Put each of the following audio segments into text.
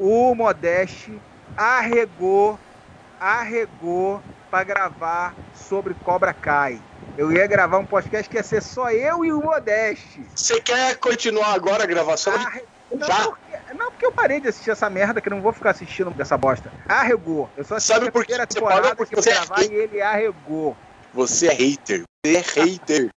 o Modeste arregou, arregou para gravar sobre Cobra Kai. Eu ia gravar um podcast que ia ser só eu e o Modeste. Você quer continuar agora a gravação? Arre... Não, porque, não, porque eu parei de assistir essa merda que eu não vou ficar assistindo dessa bosta. Arregou. Eu só assisti Sabe por que a parou? Porque que você é gravar hater. e ele arregou. Você é hater. Você é hater.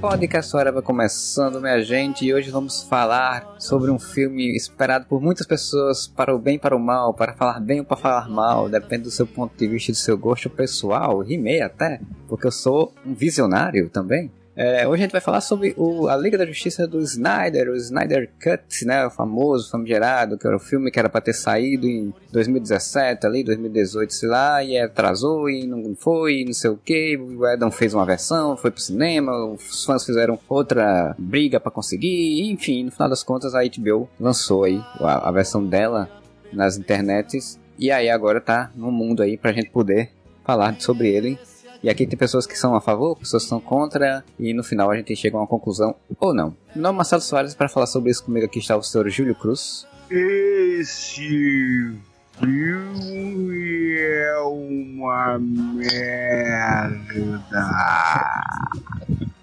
Podcast Hora vai começando, minha gente, e hoje vamos falar sobre um filme esperado por muitas pessoas para o bem e para o mal, para falar bem ou para falar mal, depende do seu ponto de vista do seu gosto pessoal, rimei até, porque eu sou um visionário também. É, hoje a gente vai falar sobre o, a Liga da Justiça do Snyder, o Snyder Cut, né, o famoso, famigerado, que era o filme que era para ter saído em 2017, ali, 2018, sei lá, e atrasou e não foi, e não sei o que, o Adam fez uma versão, foi pro cinema, os fãs fizeram outra briga para conseguir, enfim, no final das contas a HBO lançou aí a, a versão dela nas internets, e aí agora tá no mundo aí pra gente poder falar sobre ele e aqui tem pessoas que são a favor, pessoas que são contra, e no final a gente chega a uma conclusão ou não. É Marcelo Soares, para falar sobre isso comigo aqui está o senhor Júlio Cruz. Esse é uma merda.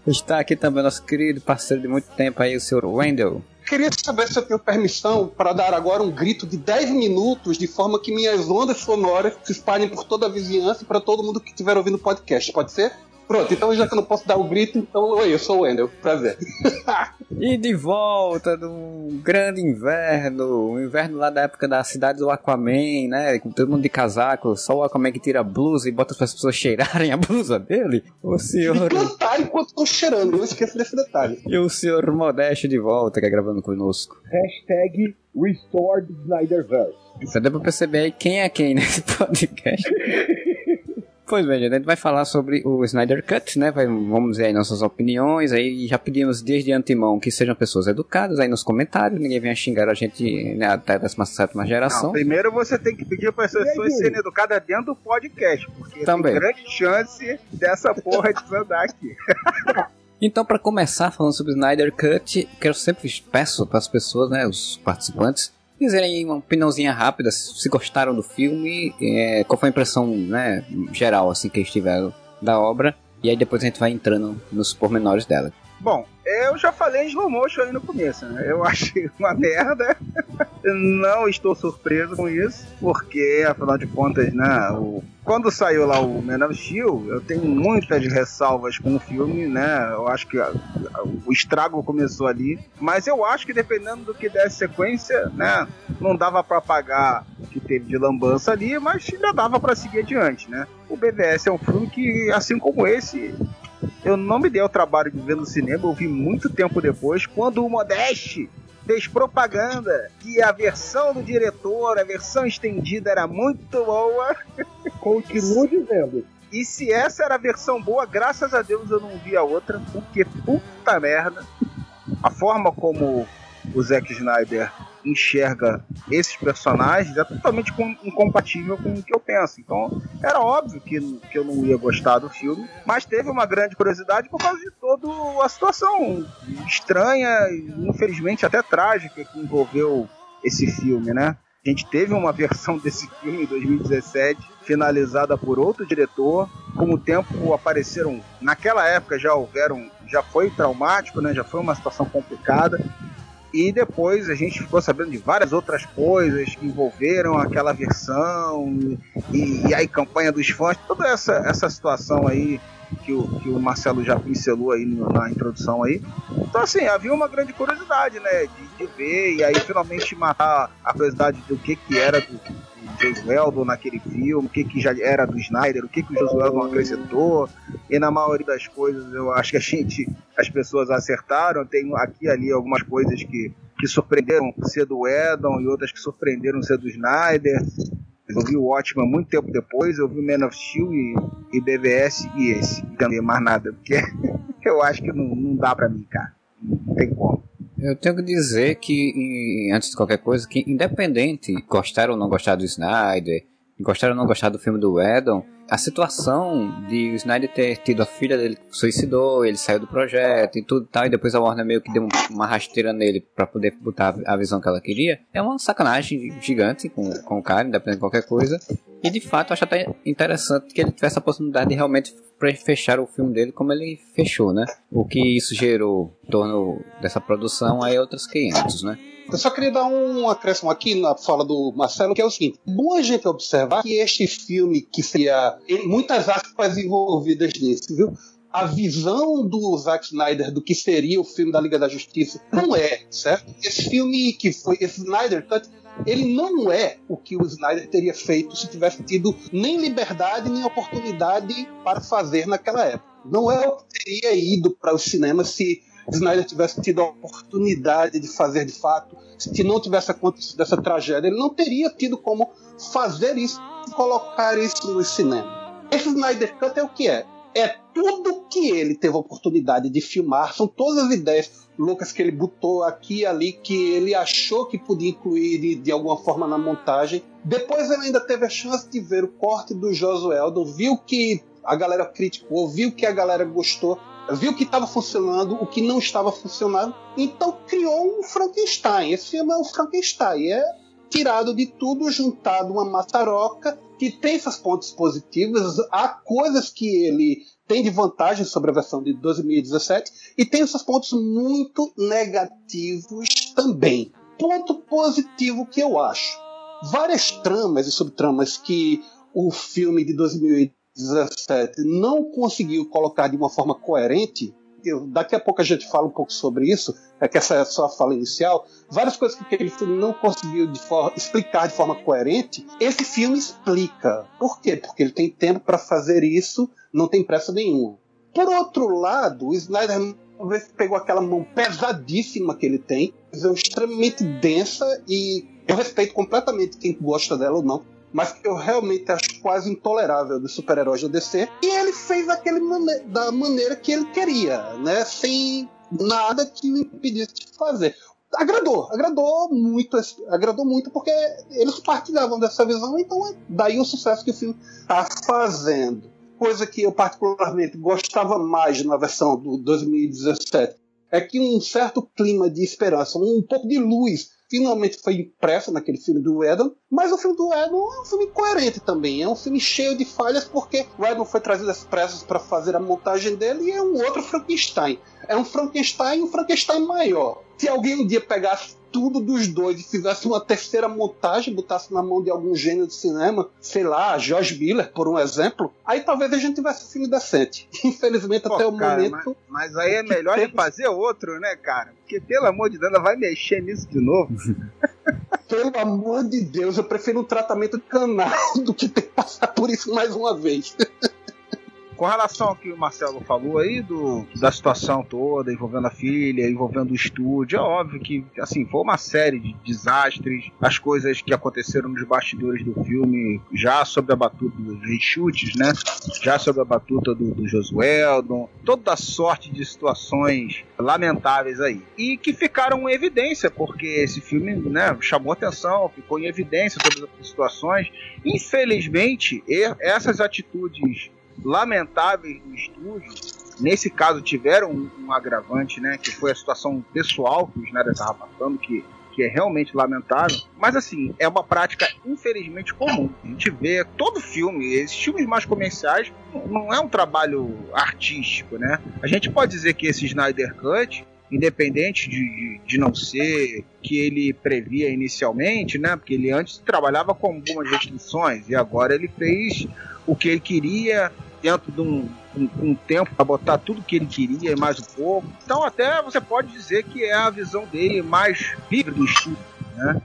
Está aqui também nosso querido parceiro de muito tempo aí, o senhor Wendell. Queria saber se eu tenho permissão para dar agora um grito de 10 minutos, de forma que minhas ondas sonoras se espalhem por toda a vizinhança e para todo mundo que estiver ouvindo o podcast. Pode ser? Pronto, então já que eu não posso dar o grito, então oi, eu sou o Wendel. Prazer. E de volta do grande inverno, o inverno lá da época da cidade do Aquaman, né? Com todo mundo de casaco, só o Aquaman que tira a blusa e bota para as pessoas cheirarem a blusa dele. O E senhor. cantar enquanto tô cheirando, não esqueça desse detalhe. E o senhor Modeste de volta, que é gravando conosco. Hashtag Restored Snyderverse. Você deu pra perceber aí quem é quem nesse podcast. Pois bem, gente, a gente vai falar sobre o Snyder Cut, né? Vai- vamos ver aí nossas opiniões. Aí já pedimos desde antemão que sejam pessoas educadas aí nos comentários. Ninguém venha xingar a gente né, até a 17 Não, geração. primeiro você tem que pedir para as pessoas serem educadas dentro do podcast, porque Também. tem grande chance dessa porra desandar aqui. Então, para começar falando sobre o Snyder Cut, que eu sempre peço para as pessoas, né, os participantes, dizerem aí uma opiniãozinha rápida, se gostaram do filme, é, qual foi a impressão né, geral assim que eles tiveram da obra, e aí depois a gente vai entrando nos pormenores dela. Bom, eu já falei em slow motion aí no começo, né? Eu achei uma merda. Não estou surpreso com isso, porque afinal de contas, né? O... Quando saiu lá o Man of Steel, eu tenho muitas ressalvas com o filme, né? Eu acho que a- a- o estrago começou ali, mas eu acho que dependendo do que desse sequência, né? Não dava pra pagar o que teve de lambança ali, mas ainda dava pra seguir adiante, né? O BVS é um filme que, assim como esse, eu não me dei o trabalho de ver no cinema, eu vi muito tempo depois, quando o Modeste fez propaganda que a versão do diretor, a versão estendida era muito boa. Continuo dizendo. E se essa era a versão boa, graças a Deus eu não vi a outra, porque puta merda. A forma como o Zack Snyder enxerga esses personagens é totalmente com- incompatível com o que eu penso. Então, era óbvio que, que eu não ia gostar do filme, mas teve uma grande curiosidade por causa de toda a situação estranha e, infelizmente, até trágica que envolveu esse filme, né? A gente teve uma versão desse filme em 2017, finalizada por outro diretor. Com o tempo apareceram, naquela época já houveram, já foi traumático, né? Já foi uma situação complicada. E depois a gente ficou sabendo de várias outras coisas que envolveram aquela versão e, e aí campanha dos fãs, toda essa, essa situação aí que o, que o Marcelo já pincelou aí na introdução aí. Então assim, havia uma grande curiosidade, né, de, de ver e aí finalmente matar a curiosidade do que que era do Josueldo naquele filme, o que que já era do Snyder, o que que o Josueldo acrescentou. E na maioria das coisas eu acho que a gente, as pessoas acertaram. Tem aqui e ali algumas coisas que, que surpreenderam ser do Edon e outras que surpreenderam ser do Snyder. Eu vi o Watchmen muito tempo depois, eu vi Man of Steel e, e BVS e esse. E também mais nada, porque eu acho que não, não dá pra mim, cara. Não tem como. Eu tenho que dizer que, antes de qualquer coisa, que independente gostar ou não gostar do Snyder, gostar ou não gostar do filme do Whedon, a situação de o Snyder ter tido a filha dele que suicidou, ele saiu do projeto e tudo e tal, e depois a Warner meio que deu uma rasteira nele para poder botar a visão que ela queria, é uma sacanagem gigante com, com o cara, independente de qualquer coisa. E de fato, acho até interessante que ele tivesse a possibilidade de realmente fechar o filme dele como ele fechou, né? O que isso gerou em torno dessa produção aí outros 500, né? Eu só queria dar um acréscimo aqui na fala do Marcelo, que é o seguinte: bom a gente observar que este filme, que seria muitas aspas envolvidas nisso, viu? A visão do Zack Snyder do que seria o filme da Liga da Justiça não é, certo? Esse filme que foi, esse Snyder Cut, ele não é o que o Snyder teria feito se tivesse tido nem liberdade nem oportunidade para fazer naquela época. Não é o que teria ido para os cinemas se Snyder tivesse tido a oportunidade de fazer de fato, se não tivesse acontecido essa tragédia, ele não teria tido como fazer isso colocar isso no cinema. Esse Snyder Cut é o que é? É tudo que ele teve a oportunidade de filmar, são todas as ideias loucas que ele botou aqui e ali, que ele achou que podia incluir de, de alguma forma na montagem. Depois ele ainda teve a chance de ver o corte do Josué Eldon, viu que a galera criticou, viu que a galera gostou viu que estava funcionando, o que não estava funcionando, então criou um Frankenstein. Esse filme é um Frankenstein, é tirado de tudo, juntado uma maçaroca que tem seus pontos positivos, há coisas que ele tem de vantagem sobre a versão de 2017 e tem seus pontos muito negativos também. Ponto positivo que eu acho. Várias tramas e subtramas que o filme de 2017 17 não conseguiu colocar de uma forma coerente, eu, daqui a pouco a gente fala um pouco sobre isso, é que essa é só a fala inicial, várias coisas que aquele filme não conseguiu de explicar de forma coerente, esse filme explica. Por quê? Porque ele tem tempo para fazer isso, não tem pressa nenhuma. Por outro lado, o Snyder pegou aquela mão pesadíssima que ele tem, visão extremamente densa e eu respeito completamente quem gosta dela ou não, mas que eu realmente acho quase intolerável dos super-heróis da DC. E ele fez mane da maneira que ele queria, né? Sem nada que o impedisse de fazer. Agradou, agradou muito, agradou muito porque eles partilhavam dessa visão, então é daí o sucesso que o filme está fazendo. Coisa que eu particularmente gostava mais na versão do 2017 é que um certo clima de esperança, um pouco de luz finalmente foi impressa naquele filme do Edon, mas o filme do Edon é um filme coerente também, é um filme cheio de falhas porque o Edon foi trazido às pressas para fazer a montagem dele e é um outro Frankenstein. É um Frankenstein, um Frankenstein maior. Se alguém um dia pegasse tudo dos dois e fizesse uma terceira montagem, botasse na mão de algum gênio de cinema, sei lá, George Miller, por um exemplo, aí talvez a gente tivesse um filme decente. Infelizmente, Pô, até o cara, momento. Mas, mas, aí é melhor temos... fazer outro, né, cara? Porque, pelo amor de Deus, ela vai mexer nisso de novo. pelo amor de Deus, eu prefiro um tratamento canal do que ter que passar por isso mais uma vez. Com relação ao que o Marcelo falou aí, do, da situação toda, envolvendo a filha, envolvendo o estúdio, é óbvio que, assim, foi uma série de desastres, as coisas que aconteceram nos bastidores do filme, já sob a batuta dos rechutes, né? Já sob a batuta do, do toda sorte de situações lamentáveis aí. E que ficaram em evidência, porque esse filme, né, chamou atenção, ficou em evidência todas as situações. Infelizmente, essas atitudes lamentáveis do estúdio, nesse caso tiveram um, um, agravante, né, que foi a situação pessoal que o Snyder estava passando, que, que é realmente lamentável, mas assim, é uma prática infelizmente comum. A gente vê todo filme, esses filmes mais comerciais, não é um trabalho artístico, né? A gente pode dizer que esse Snyder Cut independente de, de não ser que ele previa inicialmente, né? Porque ele antes trabalhava com algumas restrições e agora ele fez o que ele queria dentro de um, um, um tempo para botar tudo que ele queria e mais um pouco. Então até você pode dizer que é a visão dele mais livre do estúdio, né?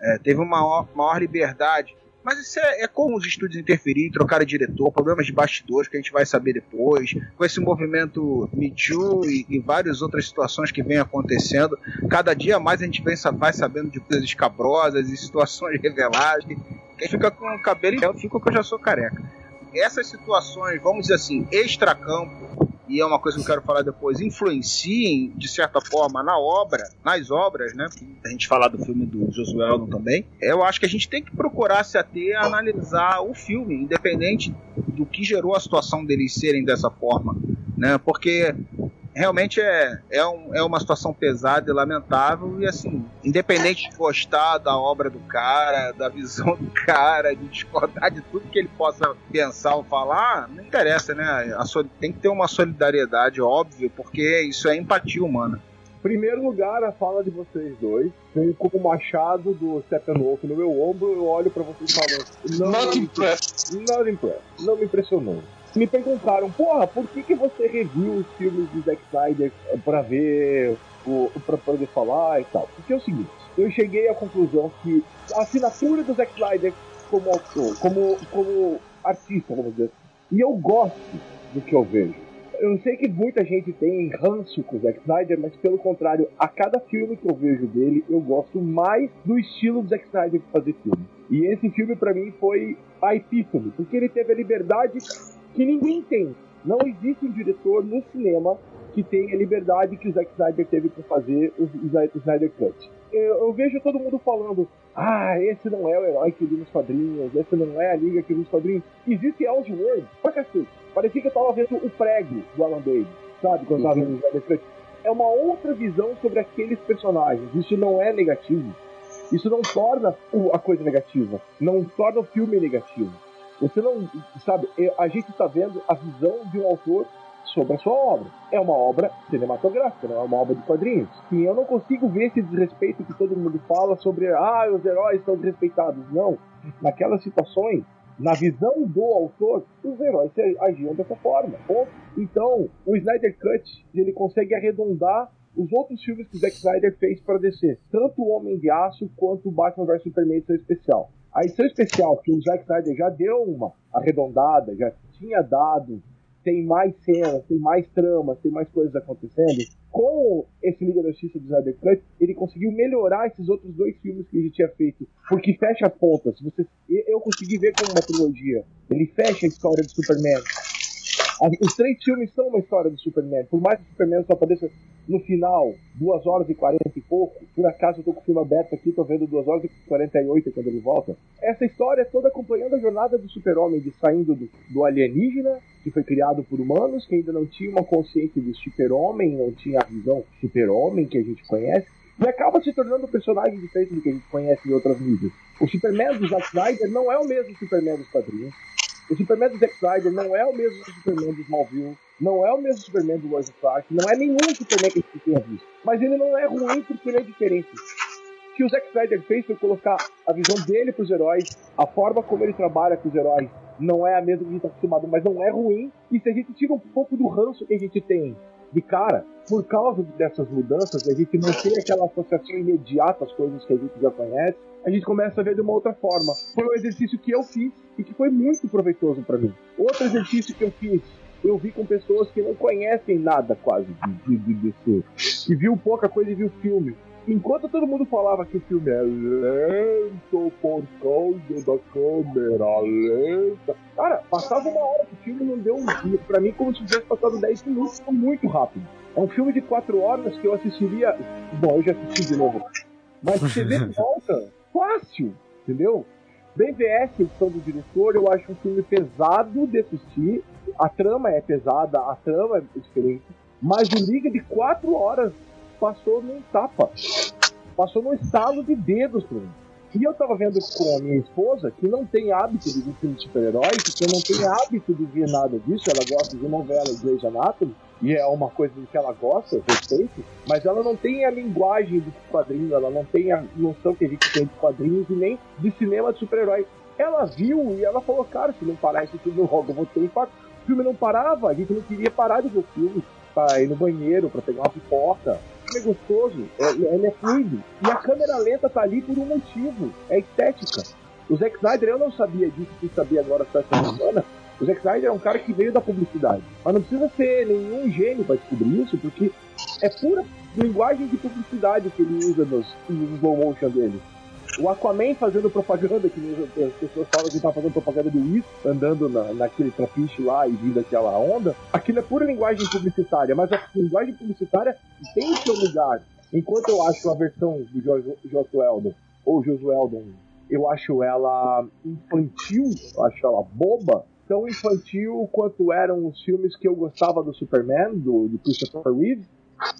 É, teve uma maior, liberdade. Mas isso é, é como os estúdios interferirem, trocar diretor, problemas de bastidores que a gente vai saber depois, com esse movimento Me Too e, e várias outras situações que vem acontecendo. Cada dia mais a gente vem, vai sabendo de coisas escabrosas e situações reveladas Quem fica com o cabelo em fico que eu já sou careca. Essas situações, vamos dizer assim, extracampo, e é uma coisa que eu quero falar depois, influenciem, de certa forma, na obra, nas obras, né? A gente falar do filme do Josué Eldon também. Eu acho que a gente tem que procurar se ater a analisar o filme, independente do que gerou a situação deles serem dessa forma, né? Porque realmente é, é, um, é uma situação pesada e lamentável. E assim, independente de gostar da obra do cara, da visão do cara, de discordar de tudo que ele possa pensar ou falar, não interessa, né? A, so- tem que ter uma solidariedade, óbvio, porque isso é empatia humana. Primeiro lugar, a fala de vocês dois vem com o machado do Steppenwolf no meu ombro. Eu olho pra vocês falando. Não Not me- impressed. Not impressed. Não me impressionou. Me perguntaram, porra, por que, que você reviu os filmes de Zack Snyder eh, pra ver, pra poder falar e tal? Porque é o seguinte, eu cheguei à conclusão que a assinatura do Zack Snyder como autor, como, como artista, vamos dizer assim, e eu gosto do que eu vejo. Eu sei que muita gente tem ranço com o Zack Snyder, mas pelo contrário, a cada filme que eu vejo dele, eu gosto mais do estilo do Zack Snyder de fazer filme. E esse filme pra mim foi a epítome, porque ele teve a liberdade que ninguém tem. Não existe um diretor no cinema que tenha a liberdade que o Zack Snyder teve para fazer o Sny- o Snyder Cut. Eu, eu vejo todo mundo falando, ah, esse não é o herói que li nos quadrinhos, esse não é a liga que li nos quadrinhos. Existe Elseworld, pra cacete. Parecia que eu tava vendo o prego do Alan Davis, sabe, quando eu tava vendo o Snyder Cut. É uma outra visão sobre aqueles personagens. Isso não é negativo. Isso não torna a coisa negativa. Não torna o filme negativo. Você não. Sabe, é, a gente está vendo a visão de um autor sobre a sua obra. É uma obra cinematográfica, não é uma obra de quadrinhos. E eu não consigo ver esse desrespeito que todo mundo fala sobre. Ah, os heróis são desrespeitados. Não. Naquelas situações, na visão do autor, os heróis agiam dessa forma. Então, o Snyder Cut, ele consegue arredondar os outros filmes que o Zack Snyder fez para DC. Tanto o Homem de Aço quanto o Batman vs Superman edição especial. A edição especial, que o Zack Snyder já deu uma arredondada, já tinha dado, tem mais cenas, tem mais tramas, tem mais coisas acontecendo. Com esse Liga da Justiça do Snyder Cut, ele conseguiu melhorar esses outros dois filmes que ele tinha feito, porque fecha as pontas. Você, eu consegui ver como uma trilogia. Ele fecha a história do Superman. Os três filmes são uma história do Superman. Por mais que o Superman só apareça no final, 2 horas e 40 e pouco, por acaso eu tô com o filme aberto aqui, tô vendo 2 horas e 48 quando ele volta. Essa história é toda acompanhando a jornada do super-homem, de saindo do, do alienígena, que foi criado por humanos, que ainda não tinha uma consciência de super-homem, não tinha a visão super-homem que a gente conhece, e acaba se tornando um personagem diferente do que a gente conhece em outras mídias. O Superman do Zack Snyder não é o mesmo Superman dos quadrinhos. O Superman do Zack Snyder não é o mesmo Superman do Smallville, não é o mesmo Superman do Lois Clark, não é nenhum Superman que a gente tenha visto. Mas ele não é ruim porque ele é diferente. O que o Zack Snyder fez foi colocar a visão dele para os heróis, a forma como ele trabalha com os heróis não é a mesma que a gente está acostumado, mas não é ruim. E se a gente tira um pouco do ranço que a gente tem de cara, por causa dessas mudanças, a gente não tem aquela associação imediata às coisas que a gente já conhece, a gente começa a ver de uma outra forma. Foi um exercício que eu fiz e que foi muito proveitoso para mim. Outro exercício que eu fiz, eu vi com pessoas que não conhecem nada quase de, de, de DC, que viu pouca coisa e viu filme. Enquanto todo mundo falava que o filme é lento por causa da câmera lenta. Cara, passava uma hora que o filme não deu um. Pra mim, como se tivesse passado 10 minutos, foi muito rápido. É um filme de 4 horas que eu assistiria. Bom, eu já assisti de novo. Mas você vê de volta, fácil, entendeu? BVS, edição do diretor, eu acho um filme pesado de assistir. A trama é pesada, a trama é diferente. Mas o Liga de 4 horas passou num tapa. Passou num estalo de dedos pra mim. E eu tava vendo com a minha esposa, que não tem hábito de ver filme de super-heróis, que não tem hábito de ver nada disso, ela gosta de novela e Grey's Anatomy, e é uma coisa que ela gosta, respeito, mas ela não tem a linguagem do quadrinho, ela não tem a noção que a gente tem de quadrinhos e nem de cinema de super-herói. Ela viu e ela falou, cara, se não parar esse filme logo, eu vou ter impacto. O filme não parava, a gente não queria parar de ver o filme, pra ir no banheiro, pra pegar uma pipoca. É gostoso, é, ele é fluido. E a câmera lenta tá ali por um motivo, é estética. O Zack Snyder, eu não sabia disso, fui saber agora essa semana. O Zack Snyder é um cara que veio da publicidade. Mas não precisa ser nenhum gênio para descobrir isso, porque é pura linguagem de publicidade que ele usa nos, nos slow motion dele. O Aquaman fazendo propaganda, que as pessoas falam que tá fazendo propaganda de uísque, andando na, naquele trapiche lá e vindo aquela onda. Aquilo é pura linguagem publicitária, mas a linguagem publicitária tem o seu lugar. Enquanto eu acho a versão do Josué Eldon, ou Josué Eldon, eu acho ela infantil, eu acho ela boba, tão infantil quanto eram os filmes que eu gostava do Superman, do, do Christopher Reeve,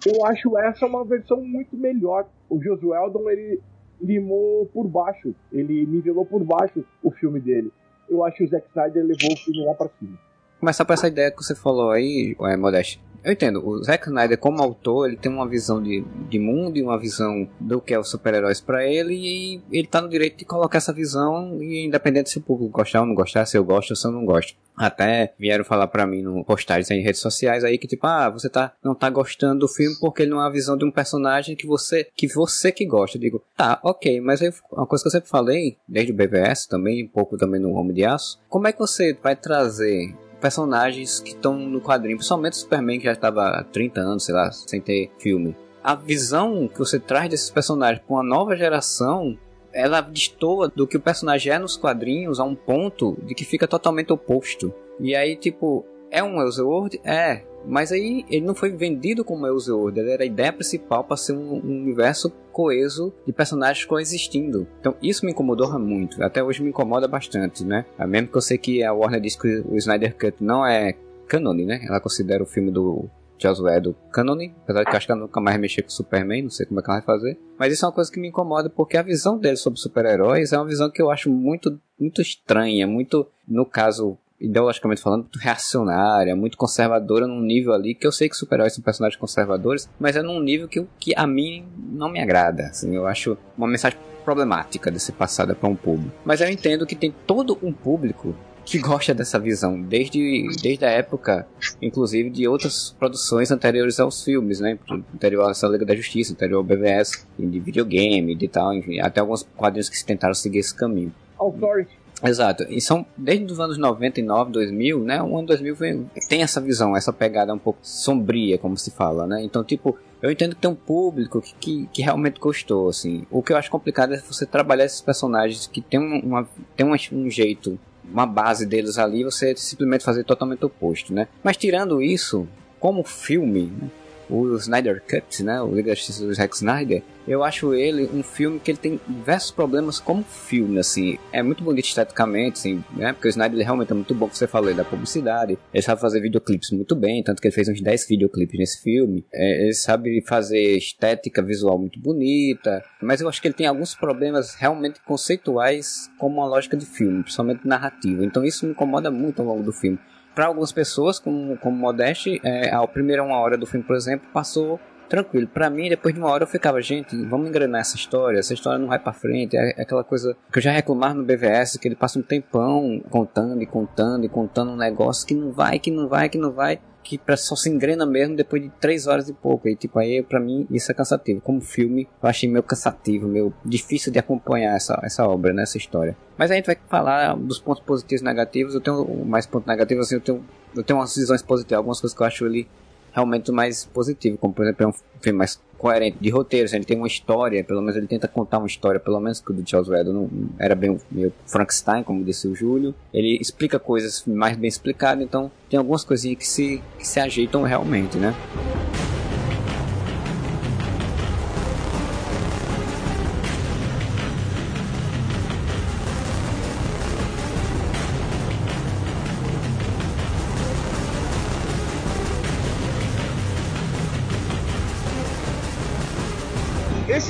eu acho essa uma versão muito melhor. O Josué Eldon, ele limou por baixo, ele nivelou por baixo o filme dele. Eu acho que o Zack Snyder levou o filme lá pra cima. Começar por essa ideia que você falou aí, é, Modeste. Eu entendo, o Zack Snyder como autor, ele tem uma visão de, de mundo e uma visão do que é os super-heróis para ele e ele tá no direito de colocar essa visão e independente se o público gostar ou não gostar, se eu gosto ou se eu não gosto. Até vieram falar para mim no postagens em redes sociais aí que tipo, ah, você tá não tá gostando do filme porque ele não é a visão de um personagem que você que você que gosta. Eu digo, tá, OK, mas aí uma coisa que eu sempre falei, desde o BVS também, um pouco também no Homem de Aço, como é que você vai trazer personagens que estão no quadrinho, principalmente o Superman que já estava há 30 anos, sei lá, sem ter filme. A visão que você traz desses personagens para uma nova geração, ela destoa do que o personagem é nos quadrinhos a um ponto de que fica totalmente oposto. E aí, tipo, é um Elseworld? É, mas aí ele não foi vendido como Elseworld, ele era a ideia principal para ser um, um, universo coeso de personagens coexistindo. Então isso me incomodou muito, até hoje me incomoda bastante, né? Ah, mesmo que eu sei que a Warner diz que o Snyder Cut não é canon, né? Ela considera o filme do Josué do canon, apesar de que acho que ela nunca mais mexer com o Superman, não sei como é que ela vai fazer. Mas isso é uma coisa que me incomoda porque a visão dele sobre super-heróis é uma visão que eu acho muito, muito estranha, muito, no caso, ideologicamente falando, muito reacionária, muito conservadora num nível ali que eu sei que super-heróis são personagens conservadores, mas é num nível que, que a mim não me agrada. Assim, eu acho uma mensagem problemática de ser passada para um público. Mas eu entendo que tem todo um público que gosta dessa visão, desde, desde a época, inclusive, de outras produções anteriores aos filmes, né? Anterior à Liga da Justiça, anterior ao BVS, de videogame, de tal, enfim, até alguns quadrinhos que tentaram seguir esse caminho. Authority. Exato. E são desde os anos 99, 2000, né? O ano 2000 vem, tem essa visão, essa pegada um pouco sombria, como se fala, né? Então, tipo, eu entendo que tem um público que, que, que, realmente gostou, assim. O que eu acho complicado é você trabalhar esses personagens que tem, uma, tem um, um jeito, uma base deles ali, você simplesmente fazer totalmente oposto, né? Mas tirando isso, como filme, né? O Snyder Cut, né, o Liga da do Zack Snyder, eu acho ele um filme que ele tem diversos problemas como filme, assim, é muito bonito esteticamente, assim, né, porque o Snyder ele realmente é muito bom, que você falou da publicidade, ele sabe fazer videoclipes muito bem, tanto que ele fez uns 10 videoclipes nesse filme, é, ele sabe fazer estética visual muito bonita, mas eu acho que ele tem alguns problemas realmente conceituais como uma lógica de filme, principalmente narrativa, então isso me incomoda muito ao longo do filme para algumas pessoas, como, como Modeste, é, a primeira uma hora do filme, por exemplo, passou tranquilo. Para mim, depois de uma hora eu ficava, gente, vamos engrenar essa história, essa história não vai para frente. É, aquela coisa que eu já reclamava no BVS, que ele passa um tempão contando e contando e contando um negócio que não vai, que não vai, que não vai que só se engrena mesmo depois de três horas e pouco. E tipo, aí pra mim isso é cansativo. Como filme, eu achei meio cansativo, meio difícil de acompanhar essa, essa obra, né, essa história. Mas a gente vai falar dos pontos positivos e negativos. Eu tenho mais pontos negativos, assim, eu tenho, eu tenho umas visões positivas, algumas coisas que eu acho ali realmente mais positivo, como por exemplo é um filme mais coerente de roteiro, ele tem uma história, pelo menos ele tenta contar uma história, pelo menos que o do Charles Whedon não era bem meio Frankenstein, como disse o Júlio. Ele explica coisas mais bem explicadas, então tem algumas coisinhas que se, que se ajeitam realmente, né?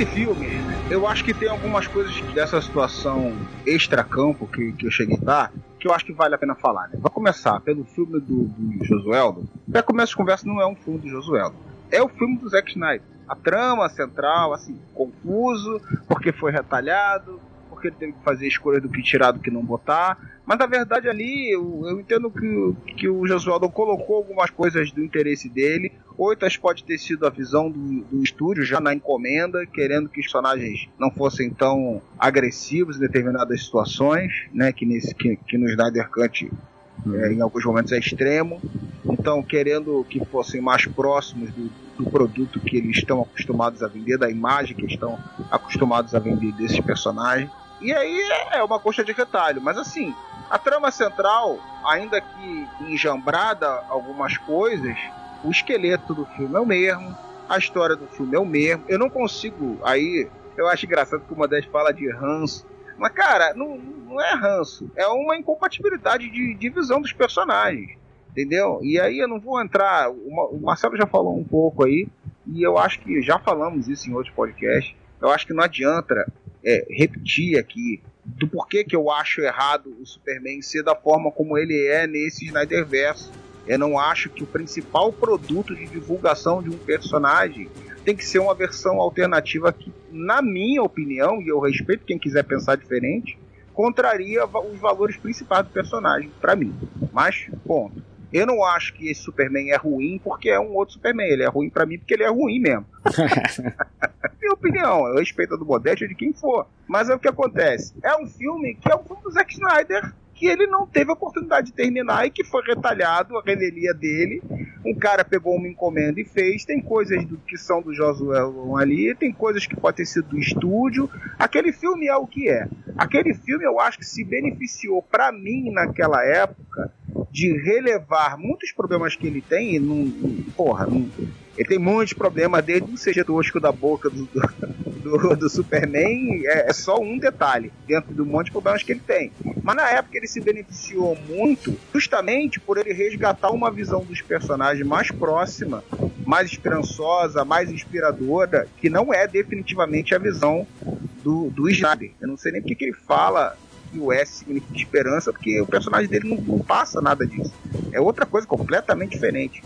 Esse filme, eu acho que tem algumas coisas dessa situação extra-campo que, que eu cheguei a dar, que eu acho que vale a pena falar. Né? Vai começar pelo filme do, do Josueldo. Para começo de conversa, não é um filme do Josueldo. É o filme do Zack Snyder. A trama central, assim, confuso, porque foi retalhado, porque ele teve que fazer a escolha do que tirar do que não botar. Mas na verdade ali eu, eu entendo que, que o Josualdo colocou algumas coisas do interesse dele. Outras pode ter sido a visão do, do estúdio já na encomenda, querendo que os personagens não fossem tão agressivos em determinadas situações, né? Que, nesse, que, que no Snyder Cut é, em alguns momentos é extremo. Então, querendo que fossem mais próximos do, do produto que eles estão acostumados a vender, da imagem que estão acostumados a vender desses personagens. E aí é, é uma coxa de retalho, mas assim, a trama central, ainda que enjambrada algumas coisas, o esqueleto do filme é o mesmo, a história do filme é o mesmo. Eu não consigo. Aí eu acho engraçado que o Modeste fala de ranço. Mas, cara, não, não é ranço. É uma incompatibilidade de, de visão dos personagens. Entendeu? E aí eu não vou entrar. O Marcelo já falou um pouco aí. E eu acho que já falamos isso em outros podcasts. Eu acho que não adianta é, repetir aqui do porquê que eu acho errado o Superman ser da forma como ele é nesse Snyderverse eu não acho que o principal produto de divulgação de um personagem tem que ser uma versão alternativa que, na minha opinião, e eu respeito quem quiser pensar diferente, contraria os valores principais do personagem, para mim. Mas, ponto. Eu não acho que esse Superman é ruim porque é um outro Superman. Ele é ruim para mim porque ele é ruim mesmo. Minha opinião, eu respeito a do Modeste de quem for. Mas é o que acontece. É um filme que é um filme do Zack Snyder que ele não teve a oportunidade de terminar e que foi retalhado a revelia dele. Um cara pegou uma encomenda e fez. Tem coisas do, que são do Josué ali, tem coisas que podem ter sido do estúdio. Aquele filme é o que é. Aquele filme eu acho que se beneficiou para mim naquela época de relevar muitos problemas que ele tem. Não, porra, não, ele tem muitos problemas, desde o seja tosco da boca do, do, do Superman, é, é, só um detalhe, dentro do monte de problemas que ele tem. Mas na época ele se beneficiou muito, justamente por ele resgatar uma visão dos personagens mais próxima, mais esperançosa, mais inspiradora, que não é definitivamente a visão do, do Snyder. Eu não sei nem porque que ele fala que o S significa esperança, porque o personagem dele não, não passa nada disso. É outra coisa completamente diferente.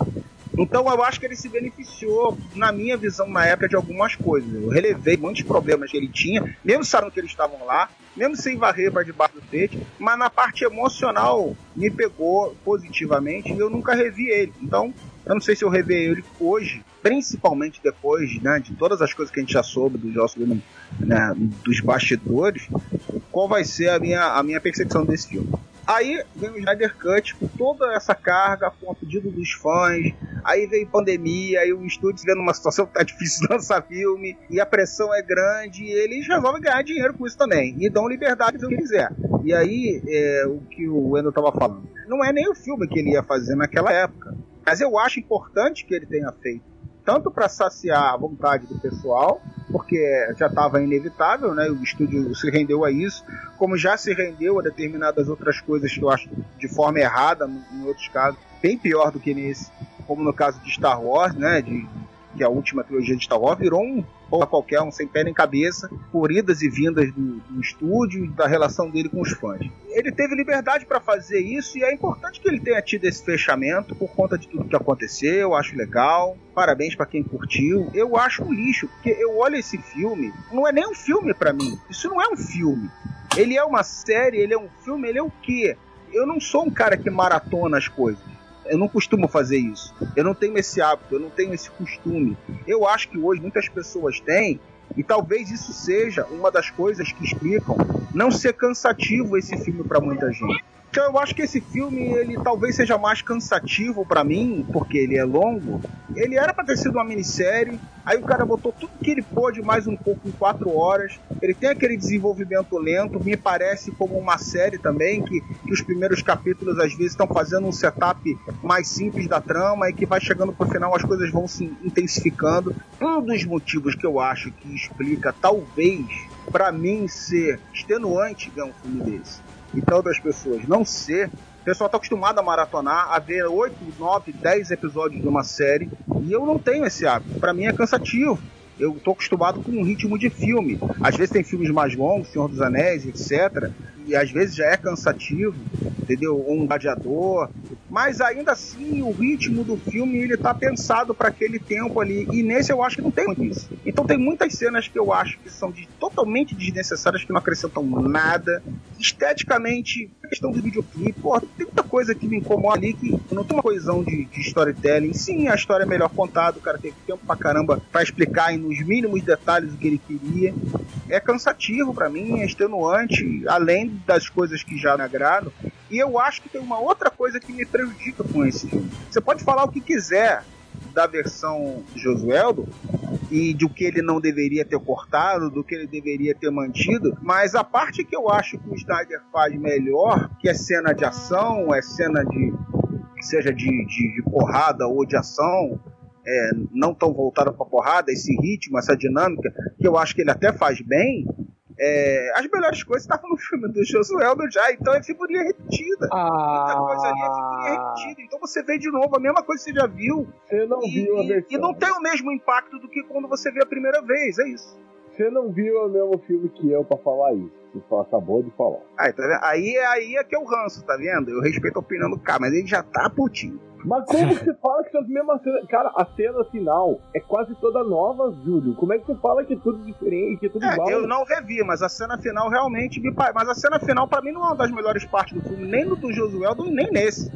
Então eu acho que ele se beneficiou, na minha visão, na época, de algumas coisas. Eu relevei muitos problemas que ele tinha, mesmo sabendo que eles estavam lá, mesmo sem varrer para debaixo do tapete, mas na parte emocional me pegou positivamente e eu nunca revi ele. Então, eu não sei se eu revi ele hoje, principalmente depois né, de todas as coisas que a gente já soube do Whedon, né, dos bastidores, qual vai ser a minha, a minha percepção desse filme. Aí vem o Snyder Cut com toda essa carga, com o pedido dos fãs. Aí veio pandemia, aí o estúdio vendo uma situação que tá difícil lançar filme, e a pressão é grande, e eles resolvem ganhar dinheiro com isso também. E dão liberdade do que quiser. E aí, é, o que o Wendel tava falando, não é nem o filme que ele ia fazer naquela época. Mas eu acho importante que ele tenha feito tanto para saciar a vontade do pessoal, porque já estava inevitável, né? O estúdio se rendeu a isso, como já se rendeu a determinadas outras coisas que eu acho de forma errada, em outros casos, bem pior do que nesse, como no caso de Star Wars, né? De, que a última trilogia de Star Wars virou um porra qualquer, um sem pé nem cabeça, por idas e vindas do, do estúdio e da relação dele com os fãs. Ele teve liberdade para fazer isso e é importante que ele tenha tido esse fechamento por conta de tudo que aconteceu, eu acho legal. Parabéns para quem curtiu. Eu acho um lixo, porque eu olho esse filme, não é nem um filme para mim. Isso não é um filme. Ele é uma série, ele é um filme, ele é o quê? Eu não sou um cara que maratona as coisas. Eu não costumo fazer isso. Eu não tenho esse hábito, eu não tenho esse costume. Eu acho que hoje muitas pessoas têm, e talvez isso seja uma das coisas que explicam não ser cansativo esse filme para muita gente. Então eu acho que esse filme ele talvez seja mais cansativo para mim, porque ele é longo. Ele era para ter sido uma minissérie, aí o cara botou tudo que ele pôde mais um pouco em quatro horas. Ele tem aquele desenvolvimento lento, me parece como uma série também, que, que os primeiros capítulos às vezes estão fazendo um setup mais simples da trama e que vai chegando pro final as coisas vão se intensificando. Um dos motivos que eu acho que explica, talvez, para mim ser extenuante ver um filme desse e para outras pessoas não ser, o pessoal está acostumado a maratonar, a ver 8, 9, 10 episódios de uma série, e eu não tenho esse hábito. Para mim é cansativo. Eu estou acostumado com um ritmo de filme. Às vezes tem filmes mais longos, Senhor dos Anéis, etc. E às vezes já é cansativo, entendeu? Um gladiador, mas ainda assim o ritmo do filme ele tá pensado para aquele tempo ali e nesse eu acho que não tem muito isso. Então tem muitas cenas que eu acho que são de, totalmente desnecessárias que não acrescentam nada. Esteticamente, questão do videoclipe, tem muita coisa que me incomoda ali que não tem uma coesão de, de storytelling. Sim, a história é melhor contada, o cara teve tempo pra caramba para explicar nos mínimos detalhes o que ele queria. É cansativo para mim, é extenuante, além das coisas que já me agradam E eu acho que tem uma outra coisa que me prejudica com esse filme. Você pode falar o que quiser da versão de Josueldo e do que ele não deveria ter cortado, do que ele deveria ter mantido, mas a parte que eu acho que o Snyder faz melhor, que é cena de ação, é cena de seja de, de, de porrada ou de ação, é, não tão voltada para porrada, esse ritmo, essa dinâmica, que eu acho que ele até faz bem, é, as melhores coisas estavam no filme do Josueldo já, então é figurinha repetida. Ah. Muita coisa ali é figurinha repetida. Então você vê de novo a mesma coisa que você já viu. Você não E, viu a versão. e não tem o mesmo impacto do que quando você vê a primeira vez, é isso. Você não viu o mesmo filme que eu pra falar isso. Você só acabou de falar. Aí, tá vendo? aí, aí é que é o ranço, tá vendo? Eu respeito a opinião do cara, mas ele já tá putinho. Mas como que você fala que são as mesmas cenas? Cara, a cena final é quase toda nova, Júlio. Como é que você fala que é tudo diferente, que é tudo É, igual? eu não revi, mas a cena final realmente me Mas a cena final, pra mim, não é uma das melhores partes do filme, nem no do Josueldo, nem nesse.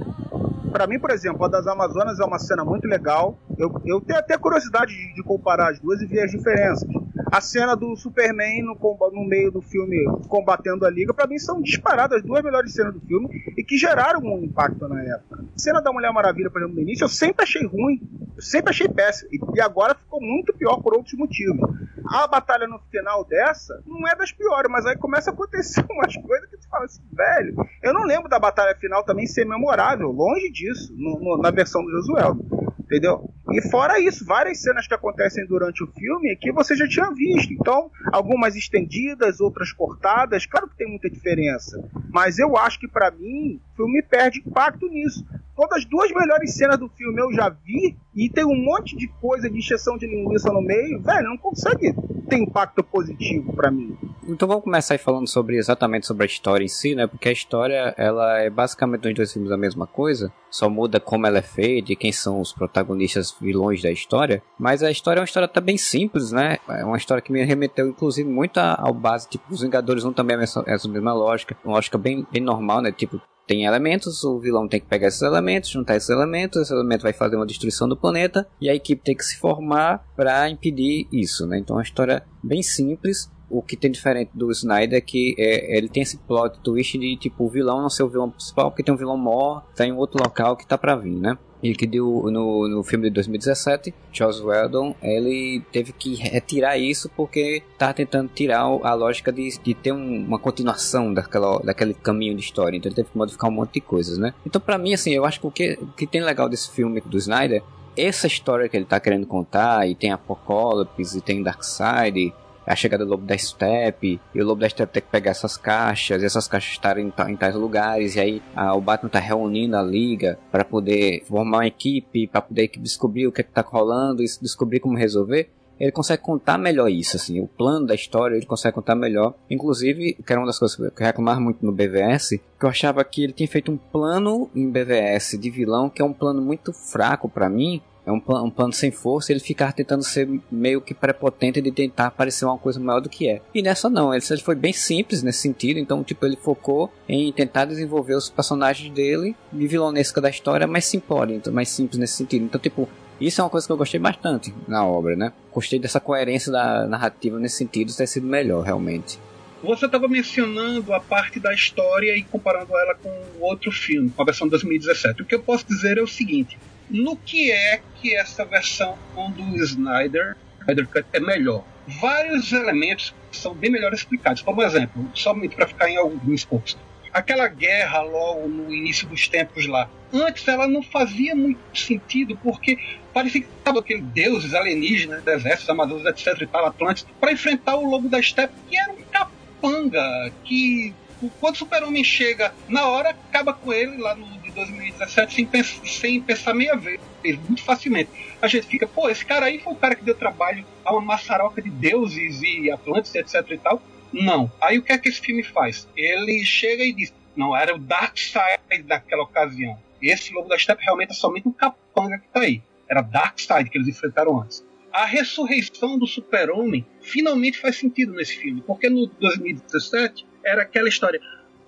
Pra mim, por exemplo, a das Amazonas é uma cena muito legal. Eu, eu tenho até curiosidade de, de comparar as duas e ver as diferenças. A cena do Superman no, no meio do filme combatendo a Liga, pra mim são disparadas as duas melhores cenas do filme e que geraram um impacto na época. A cena da Mulher Maravilha, por exemplo, no início, eu sempre achei ruim. Eu sempre achei péssimo. E, e agora ficou muito pior por outros motivos. A batalha no final dessa não é das piores, mas aí começa a acontecer umas coisas que tu fala assim, velho. Eu não lembro da batalha final também ser memorável, longe disso, no- no- na versão do Josueldo. Entendeu? E fora isso, várias cenas que acontecem durante o filme que você já tinha visto. Então, algumas estendidas, outras cortadas. Claro que tem muita diferença. Mas eu acho que pra mim, o filme perde impacto nisso. Todas as duas melhores cenas do filme eu já vi e tem um monte de coisa de injeção de linguiça no meio. Velho, não consegue ter impacto positivo pra mim. Então vamos começar aí falando sobre exatamente sobre a história em si, né? Porque a história ela é basicamente nos dois filmes a mesma coisa, só muda como ela é feita e quem são os protagonistas vilões da história. Mas a história é uma história até bem simples, né? É uma história que me remeteu inclusive muito ao base, tipo, os Vingadores 1 também é essa mesma lógica, uma lógica bem, bem normal, né? Tipo, tem elementos, o vilão tem que pegar esses elementos, juntar esses elementos, esse elemento vai fazer uma destruição do planeta e a equipe tem que se formar para impedir isso, né? Então é uma história bem simples. O que tem diferente do Snyder é que é, ele tem esse plot twist de tipo o vilão não ser o vilão principal, porque tem um vilão maior, tá em outro local que tá pra vir, né? E que deu no, no filme de 2017, Charles Weldon, ele teve que retirar isso porque tá tentando tirar a lógica de, de ter um- uma continuação daquela, daquele caminho de história. Então ele teve que modificar um monte de coisas, né? Então pra mim, assim, eu acho que o que, o que tem legal desse filme do Snyder, essa história que ele tá querendo contar, e tem Apocalipse, e tem Darkseid, a chegada do Lobo da Steppe, e o Lobo da Steppe tem que pegar essas caixas, e essas caixas estarem em, em tais lugares, e aí ah, o Batman tá reunindo a liga para poder formar uma equipe, para poder descobrir o que, é que tá rolando e descobrir como resolver. Ele consegue contar melhor isso, assim, o plano da história ele consegue contar melhor. Inclusive, que era uma das coisas que eu reclamava muito no BVS, que eu achava que ele tinha feito um plano em BVS de vilão que é um plano muito fraco pra mim, é um, pla- um plano sem força, ele ficar tentando ser meio que prepotente de tentar parecer uma coisa maior do que é. E nessa não, ele, foi bem simples nesse sentido, então tipo, ele focou em tentar desenvolver os personagens dele, de vilonesca da história, mais simplória, então, mais simples nesse sentido. Então, tipo, isso é uma coisa que eu gostei bastante na obra, né? Gostei dessa coerência da narrativa nesse sentido, ter sido melhor, realmente. Você estava mencionando a parte da história e comparando ela com outro filme, com a versão de 2017. O que eu posso dizer é o seguinte: no que é que essa versão do Snyder, Snyder Cut é melhor? Vários elementos são bem melhor explicados. Como exemplo, somente para ficar em alguns poucos. Aquela guerra logo no início dos tempos lá. Antes ela não fazia muito sentido, porque parecia que estava aquele deuses alienígenas, exércitos, amazonas, etc. e tal, Atlantes, para enfrentar o lobo da steppe, que era um capanga, que quando o Super-Homem chega na hora, acaba com ele lá no de 2017 sem, pens- sem pensar meia vez, muito facilmente. A gente fica, pô, esse cara aí foi o cara que deu trabalho a uma maçaroca de deuses e Atlantes, etc e tal. Não. Aí o que é que esse filme faz? Ele chega e diz, não, era o Darkseid daquela ocasião. Esse Lobo da Steppe realmente é somente um capanga que tá aí. Era Darkseid que eles enfrentaram antes. A ressurreição do super-homem finalmente faz sentido nesse filme, porque no 2017 era aquela história,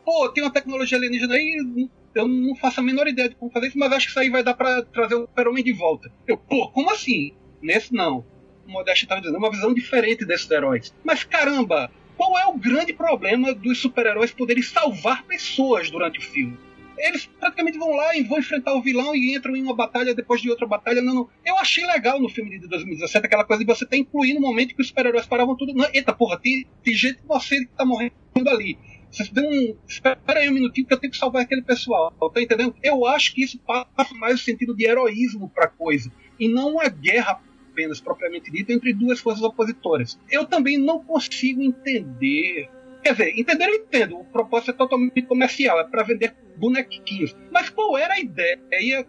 pô, tem uma tecnologia alienígena aí, eu não faço a menor ideia de como fazer isso, mas acho que isso aí vai dar pra trazer o super-homem de volta. Eu, pô, como assim? Nesse não. O Modeste estava dizendo, é uma visão diferente desses heróis. Mas caramba, qual é o grande problema dos super-heróis poderem salvar pessoas durante o filme? eles praticamente vão lá e vão enfrentar o vilão e entram em uma batalha depois de outra batalha. Não, não. Eu achei legal no filme de 2017 aquela coisa de você ter incluído no momento que os super-heróis paravam tudo. Não, eita porra, tem, tem gente inocente que tá morrendo ali. Vocês dão um. Espera aí um minutinho que eu tenho que salvar aquele pessoal. Tá entendendo? Eu acho que isso passa mais o sentido de heroísmo pra coisa. E não uma guerra apenas propriamente dita entre duas forças opositoras. Eu também não consigo entender. Quer dizer, entender eu entendo. O propósito é totalmente comercial, é para vender bonequinhos. Mas qual era a ideia?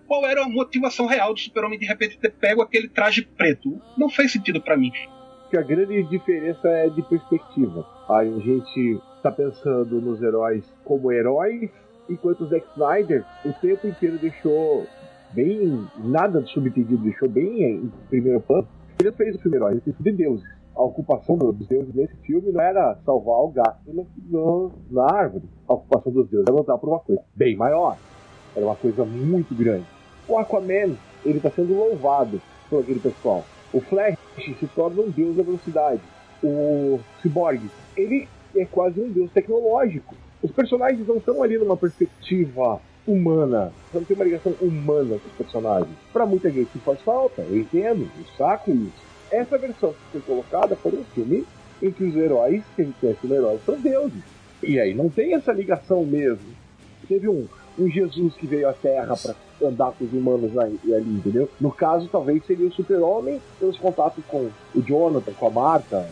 Qual era a motivação real do Super-Homem de repente ter pego aquele traje preto? Não fez sentido para mim. A grande diferença é de perspectiva. A gente tá pensando nos heróis como heróis, enquanto o Zack Snyder o tempo inteiro deixou bem. nada de subtendido, deixou bem em primeiro plano. Ele fez o filme herói, ele fez de deuses. A ocupação dos deuses nesse filme não era salvar o gato no, na árvore. A ocupação dos deuses era lutar por uma coisa bem maior. Era uma coisa muito grande. O Aquaman, ele está sendo louvado por aquele pessoal. O Flash se torna um deus da velocidade. O Cyborg, ele é quase um deus tecnológico. Os personagens não estão ali numa perspectiva humana. Não tem uma ligação humana com os personagens. Para muita gente isso faz falta, eu entendo, eu saco isso. Essa versão que foi colocada foi um filme em que os heróis, que a gente conhece como heróis, são deuses. E aí não tem essa ligação mesmo. Teve um, um Jesus que veio à Terra para andar com os humanos ali, entendeu? No caso, talvez seria o super-homem pelos contatos com o Jonathan, com a Marta.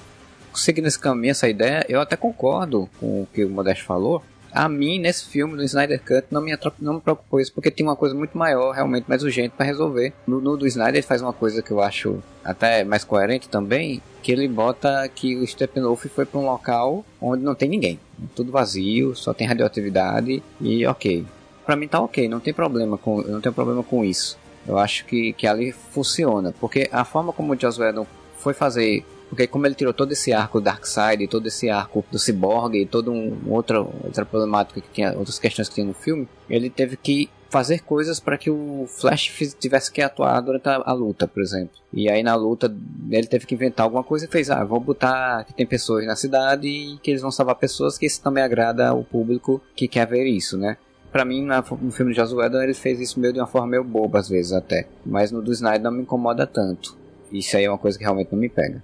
Seguindo esse caminho, essa ideia, eu até concordo com o que o Modesto falou, a mim, nesse filme, do Snyder Cut, não me, não me preocupou isso, porque tem uma coisa muito maior, realmente mais urgente para resolver. No, no, do Snyder, ele faz uma coisa que eu acho até mais coerente também, que ele bota que o Steppenwolf foi para um local onde não tem ninguém. Tudo vazio, só tem radioatividade e ok. Para mim tá ok, não tem problema com, não tenho problema com isso. Eu acho que, que ali funciona, porque a forma como o Joss Whedon foi fazer porque como ele tirou todo esse arco Darkseid, todo esse arco do Cyborg e toda um, outra, outra problemática que tinha, outras questões que tinha no filme, ele teve que fazer coisas para que o Flash tivesse que atuar durante a, a, luta, por exemplo. E aí na luta ele teve que inventar alguma coisa e fez, ah, vou botar que tem pessoas na cidade e que eles vão salvar pessoas, que isso também agrada ao público que quer ver isso, né? Pra mim, no filme de Joss Whedon, ele fez isso meio de uma forma meio boba, às vezes, até. Mas no do Snyder não me incomoda tanto. Isso aí é uma coisa que realmente não me pega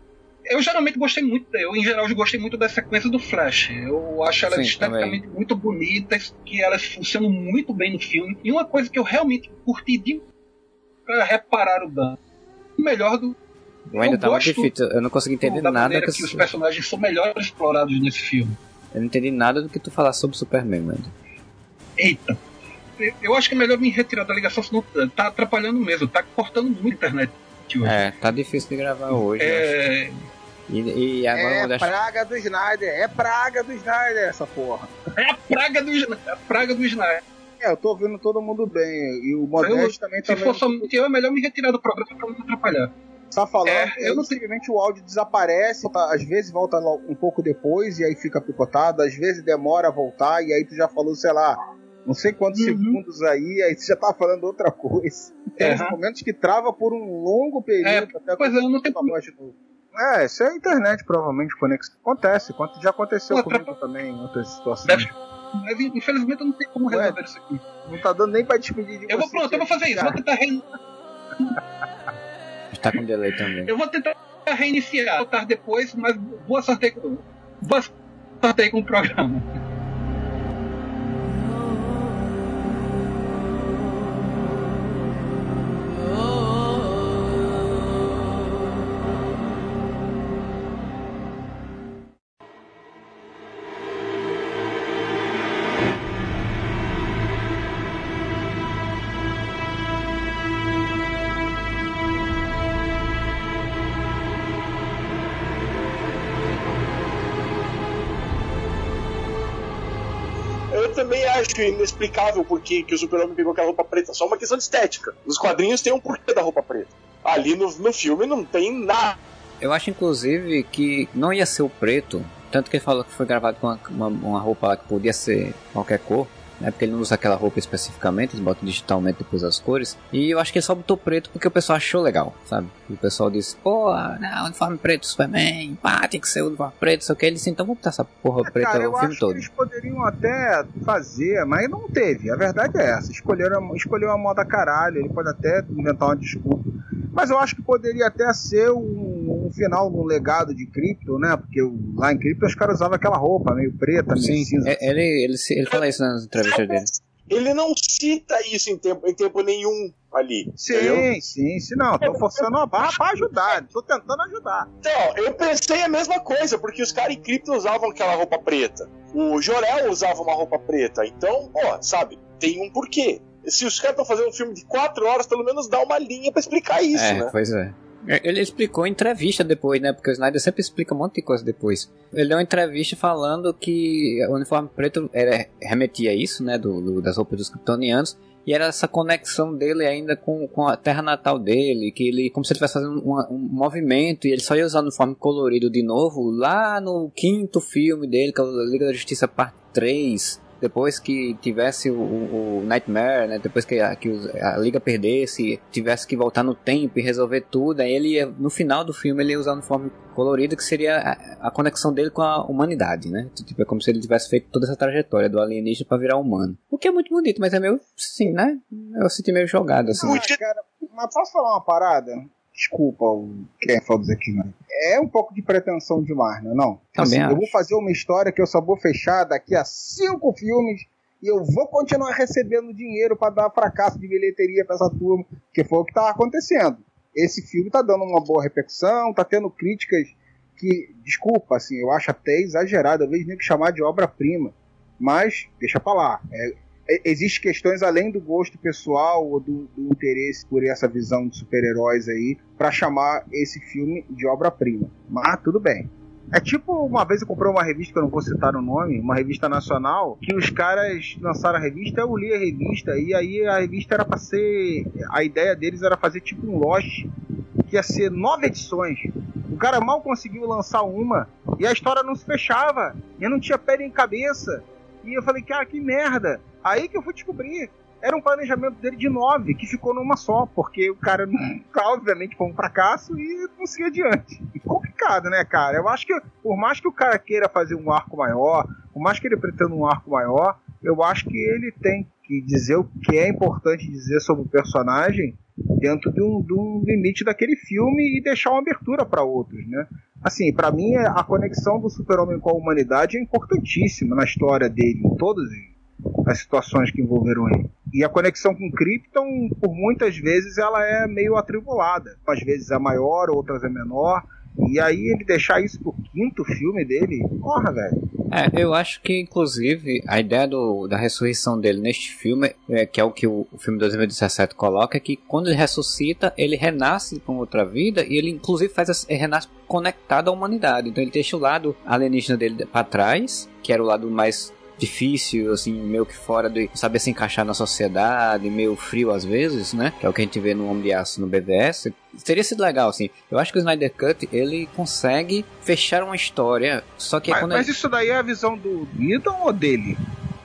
eu geralmente gostei muito, eu em geral gostei muito da sequência do Flash. Eu acho elas Sim, esteticamente também. muito bonitas, que elas funcionam muito bem no filme. E uma coisa que eu realmente curti de pra reparar o dano. Melhor do. Eu ainda eu tava difícil, eu não consegui entender da nada. que, que os personagens são melhor explorados nesse filme. Eu não entendi nada do que tu falar sobre Superman, mano. Eita. Eu acho que é melhor me retirar da ligação, senão tá atrapalhando mesmo, tá cortando muito a internet. Hoje. É, tá difícil de gravar hoje. É, e, e agora é deixar... praga do Snyder, é praga do Snyder essa porra. É a praga do, é a praga do Snyder. É, eu tô ouvindo todo mundo bem. E o Modesto também tá Se for somente eu, é melhor me retirar do programa pra não me atrapalhar. Tá falando, é, eu não simplesmente o áudio desaparece, tá, às vezes volta um pouco depois e aí fica picotado, às vezes demora a voltar e aí tu já falou, sei lá, não sei quantos uhum. segundos aí, aí você já tá falando outra coisa. Tem uhum. momentos que trava por um longo período é, até pois é, eu não tenho... de novo. É, isso é a internet, provavelmente, conexão. Acontece, já aconteceu comigo tá... também em outras situações. Mas infelizmente eu não tenho como resolver Ué, isso aqui. Não tá dando nem pra despedir de eu Vou, pronto, eu vou fazer isso, vou tentar reiniciar. Está com delay também. Eu vou tentar reiniciar, voltar depois, mas boa sorte aí com, boa sorte aí com o programa. Inexplicável por que, o Super-Homem pegou aquela roupa preta. Só uma questão de estética. Nos quadrinhos tem um porquê da roupa preta. Ali no, no filme não tem nada. Eu acho, inclusive, que não ia ser o preto. Tanto que ele falou que foi gravado com uma, uma, uma roupa que podia ser qualquer cor. Né? Porque ele não usa aquela roupa especificamente, eles botam digitalmente depois as cores. E eu acho que ele só botou preto porque o pessoal achou legal, sabe? E o pessoal disse, pô, não, uniforme preto, Superman, pá, tem que ser uniforme preto, sei o que. Ele disse, então vamos botar essa porra preta Cara, o filme acho todo. que eles poderiam até fazer, mas não teve. A verdade é essa. Escolheram, escolheu a moda caralho. Ele pode até inventar uma desculpa. Mas eu acho que poderia até ser um, um final um legado de Krypton, né? Porque lá em Krypton os caras usavam aquela roupa meio preta, meio Sim, cinza. é- ele, ele, ele fala isso nas entrevistas dele. Ele não cita isso em tempo, em tempo nenhum ali. entendeu? Sim, sim, sim. Não, tô forçando a barra pra ajudar. Tô tentando ajudar. Então, eu pensei a mesma coisa, porque os caras em Krypton usavam aquela roupa preta. O Jorel usava uma roupa preta. Então, ó, sabe, tem um porquê. Se os caras estão fazendo um filme de quatro horas, pelo menos dá uma linha pra explicar isso, é, né? pois é. Ele explicou em entrevista depois, né? Porque o Snyder sempre explica um monte de coisa depois. Ele deu uma entrevista falando que o uniforme preto era, remetia a isso, né? Do, do- das roupas dos kryptonianos. E era essa conexão dele ainda com, com a terra natal dele, que ele, como se ele estivesse fazendo um movimento, e ele só ia usar o uniforme colorido de novo lá no quinto filme dele, que é o Liga da Justiça Parte 3, depois que tivesse o, o- Nightmare, né, depois que, a, que a Liga perdesse, tivesse que voltar no tempo e resolver tudo, aí ele no final do filme ele ia usar o uniforme colorido, que seria a, a conexão dele com a humanidade, né? Tipo, é como se ele tivesse feito toda essa trajetória do alienígena para virar humano. O que é muito bonito, mas é meio, sim, né? Eu senti meio jogado, assim. Ah, cara, mas posso falar uma parada? Desculpa o quem falou do Zack Snyder. É um pouco de pretensão demais, não é não? Também eu acho. vou fazer uma história que eu só vou fechar daqui a cinco filmes e eu vou continuar recebendo dinheiro pra dar fracasso de bilheteria pra essa turma, que foi o que tá acontecendo. Esse filme tá dando uma boa repercussão, tá tendo críticas que, desculpa, assim, eu acho até exagerado, eu vejo nem que chamar de obra-prima, mas deixa pra lá. É- Existem questões além do gosto pessoal ou do, do interesse por essa visão de super-heróis aí pra chamar esse filme de obra-prima. Mas tudo bem. É tipo, uma vez eu comprei uma revista, que eu não vou citar o nome, uma revista nacional, que os caras lançaram a revista, eu li a revista, e aí a revista era pra ser. A ideia deles era fazer tipo um Lost, que ia ser nove edições. O cara mal conseguiu lançar uma, e a história não se fechava, e não tinha pé nem cabeça. E eu falei, cara, que merda. Aí que eu fui descobrir. Era um planejamento dele de nove, que ficou numa só, porque o cara, obviamente, foi um fracasso e não seguiu adiante. E complicado, né, cara? Eu acho que, por mais que o cara queira fazer um arco maior, por mais que ele pretenda um arco maior, eu acho que ele tem que dizer o que é importante dizer sobre o personagem dentro de um, de um limite daquele filme e deixar uma abertura para outros, né? Assim, para mim a conexão do Super-Homem com a humanidade é importantíssima na história dele, em todas as situações que envolveram ele. E a conexão com Krypton, por muitas vezes, ela é meio atribulada. Às vezes é maior, outras é menor. E aí ele deixar isso pro quinto filme dele, porra, velho. É, eu acho que, inclusive, a ideia do, da ressurreição dele neste filme, é, que é o que o, o filme de 2017 coloca, é que quando ele ressuscita, ele renasce com outra vida e ele, inclusive, faz ele renasce conectado à humanidade. Então ele deixa o lado alienígena dele pra trás, que era o lado mais difícil, assim, meio que fora de saber se encaixar na sociedade, meio frio às vezes, né? Que é o que a gente vê no Homem de Aço no BVS. Teria sido legal, assim. Eu acho que o Snyder Cut, ele consegue fechar uma história, só que é Mas, quando mas ele... isso daí é a visão do Idon ou dele?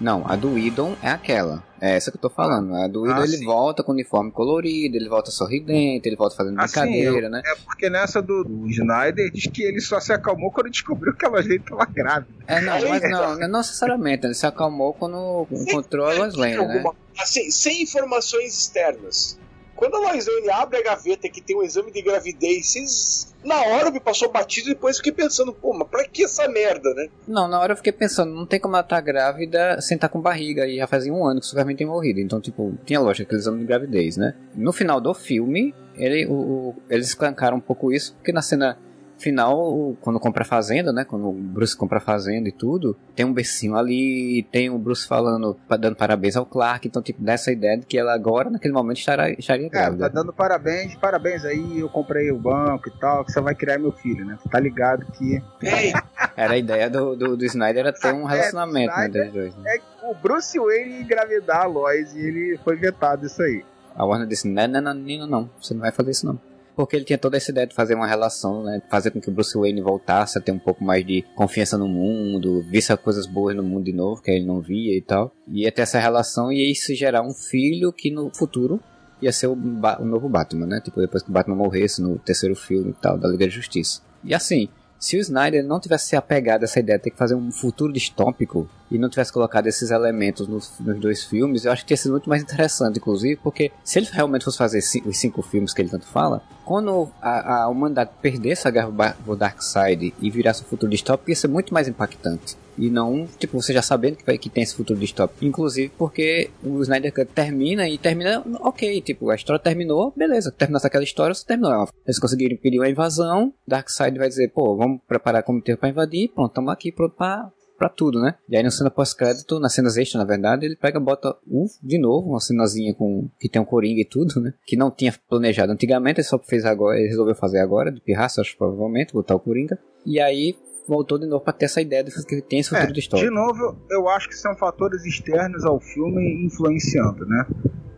Não, a do Idon é aquela. É essa que eu tô falando. A do Idon Ah, ele sim. volta com o uniforme colorido, ele volta sorridente, ele volta fazendo Assim, brincadeira, eu- né? É porque nessa do, do Snyder diz que ele só se acalmou quando descobriu que ela já estava grávida. É, não, mas não, não necessariamente. Ele se acalmou quando encontrou a Lois Lane, né? Alguma- assim, sem informações externas. Quando a Lois Lane abre a gaveta que tem um exame de gravidez, vocês, na hora me passou batido e depois fiquei pensando, pô, mas pra que essa merda, né? Não, na hora eu fiquei pensando, não tem como ela estar grávida sem estar com barriga, e já fazia um ano que o Superman tem morrido. Então, tipo, tinha lógica aquele exame de gravidez, né? No final do filme, ele, o, o- eles escancaram um pouco isso, porque na cena final, quando compra a fazenda, né? Quando o Bruce compra a fazenda e tudo, tem um becinho ali, tem o Bruce falando, dando parabéns ao Clark, então, tipo, dá essa ideia de que ela agora, naquele momento, estará, estaria É, tá grávida. dando parabéns, parabéns aí, eu comprei o banco e tal, que você vai criar meu filho, né? Tá ligado que Ei, Era a ideia do, do, do Snyder era ter um É, relacionamento, né, Snyder- dos dois. Né? é o Bruce Wayne engravidar a Lois e ele foi vetado isso aí. A Warner disse, não, não, não, não, não, você não vai fazer isso não. Porque ele tinha toda essa ideia de fazer uma relação, né? Fazer com que o Bruce Wayne voltasse a ter um pouco mais de confiança no mundo, visse coisas boas no mundo de novo, que ele não via e tal. Ia ter essa relação e isso gerar um filho que no futuro ia ser o, ba o novo Batman, né? Tipo, depois que o Batman morresse no terceiro filme e tal, da Liga da Justiça. E assim, se o Snyder não tivesse se apegado a essa ideia de ter que fazer um futuro distópico e não tivesse colocado esses elementos nos, nos, dois filmes, eu acho que teria sido muito mais interessante, inclusive, porque se ele realmente fosse fazer os cinco filmes que ele tanto fala, quando a, a humanidade perdesse a guerra do Darkseid e virasse um futuro distópico, ia ser muito mais impactante. E não, tipo, você já sabendo que, que tem esse futuro distópico. Inclusive porque o Snyder Cut termina e termina, ok, tipo, a história terminou, beleza, terminasse aquela história, você terminou. Eles conseguiram impedir uma invasão, Darkseid vai dizer, pô, vamos preparar como ter pra invadir, pronto, estamos aqui pronto pra, pra tudo, né? E aí na cena pós-crédito, nas cenas extras, na verdade, ele pega bota uh, de novo, uma cenazinha com que tem um coringa e tudo, né? Que não tinha planejado antigamente, ele só fez agora, ele resolveu fazer agora, de pirraça, acho provavelmente, botar o coringa. E aí voltou de novo para ter essa ideia de que tem esse futuro é, de história. De novo, eu acho que são fatores externos ao filme influenciando, né?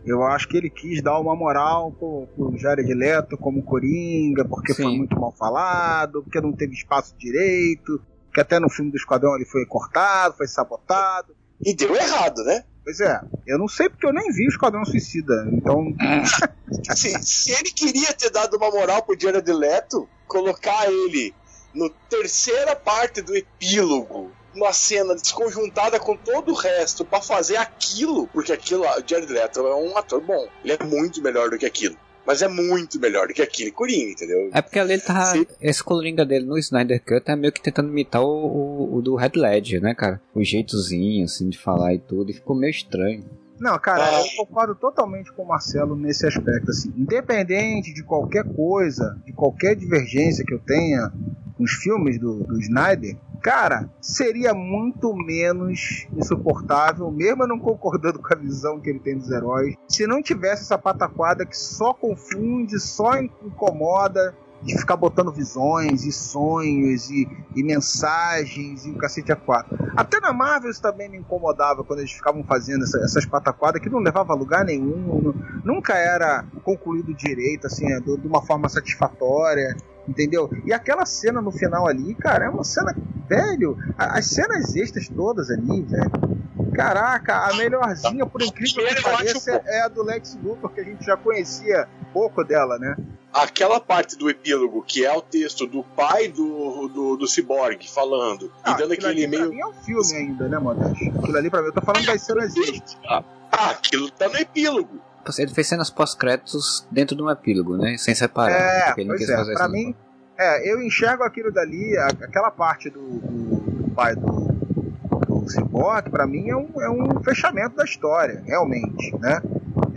Eu acho que ele quis dar uma moral pro, pro Jared Leto como Coringa, porque Sim. foi muito mal falado, porque não teve espaço direito, que até no filme do Esquadrão ele foi cortado, foi sabotado. E deu errado, né? Pois é, eu não sei porque eu nem vi o Esquadrão Suicida, então... assim, se ele queria ter dado uma moral pro Jared Leto, colocar ele no terceira parte do epílogo, uma cena desconjuntada com todo o resto para fazer aquilo, porque aquilo, o Jared Leto é um ator bom, ele é muito melhor do que aquilo. Mas é muito melhor do que aquele Coringa, entendeu? É porque ali ele tá. Sim. Esse Coringa dele no Snyder Cut é meio que tentando imitar o, o, o do Red Ledger, né, cara? O jeitozinho, assim, de falar e tudo. E ficou meio estranho. Não, cara, ah. eu concordo totalmente com o Marcelo nesse aspecto. Assim, independente de qualquer coisa, de qualquer divergência que eu tenha os filmes do, do Snyder, cara, seria muito menos insuportável, mesmo eu não concordando com a visão que ele tem dos heróis, se não tivesse essa pataquada que só confunde, só incomoda, de ficar botando visões e sonhos e, e, mensagens e o cacete a quatro. Até na Marvel isso também me incomodava quando eles ficavam fazendo essa, essas pataquadas que não levava a lugar nenhum, nunca era concluído direito, assim, de, de uma forma satisfatória entendeu? E aquela cena no final ali, cara, é uma cena, velho, as cenas extras todas ali, velho. Caraca, a melhorzinha, por incrível que pareça, é a do Lex Luthor, que a gente já conhecia pouco dela, né? Aquela parte do epílogo, que é o texto do pai do, do, do Cyborg falando, ah, e dando aquele e-mail. Pra mim é um filme ainda, né, Modesto? Aquilo ali pra mim, eu tô falando das cenas extras. Ah, aquilo tá no epílogo ele fez cenas pós-créditos dentro de um epílogo, né? Sem separar. É, ele pois é. Pra mim, é, eu enxergo aquilo dali, aquela parte do, do, pai do, do Cyborg, pra mim é um, é um fechamento da história, realmente, né?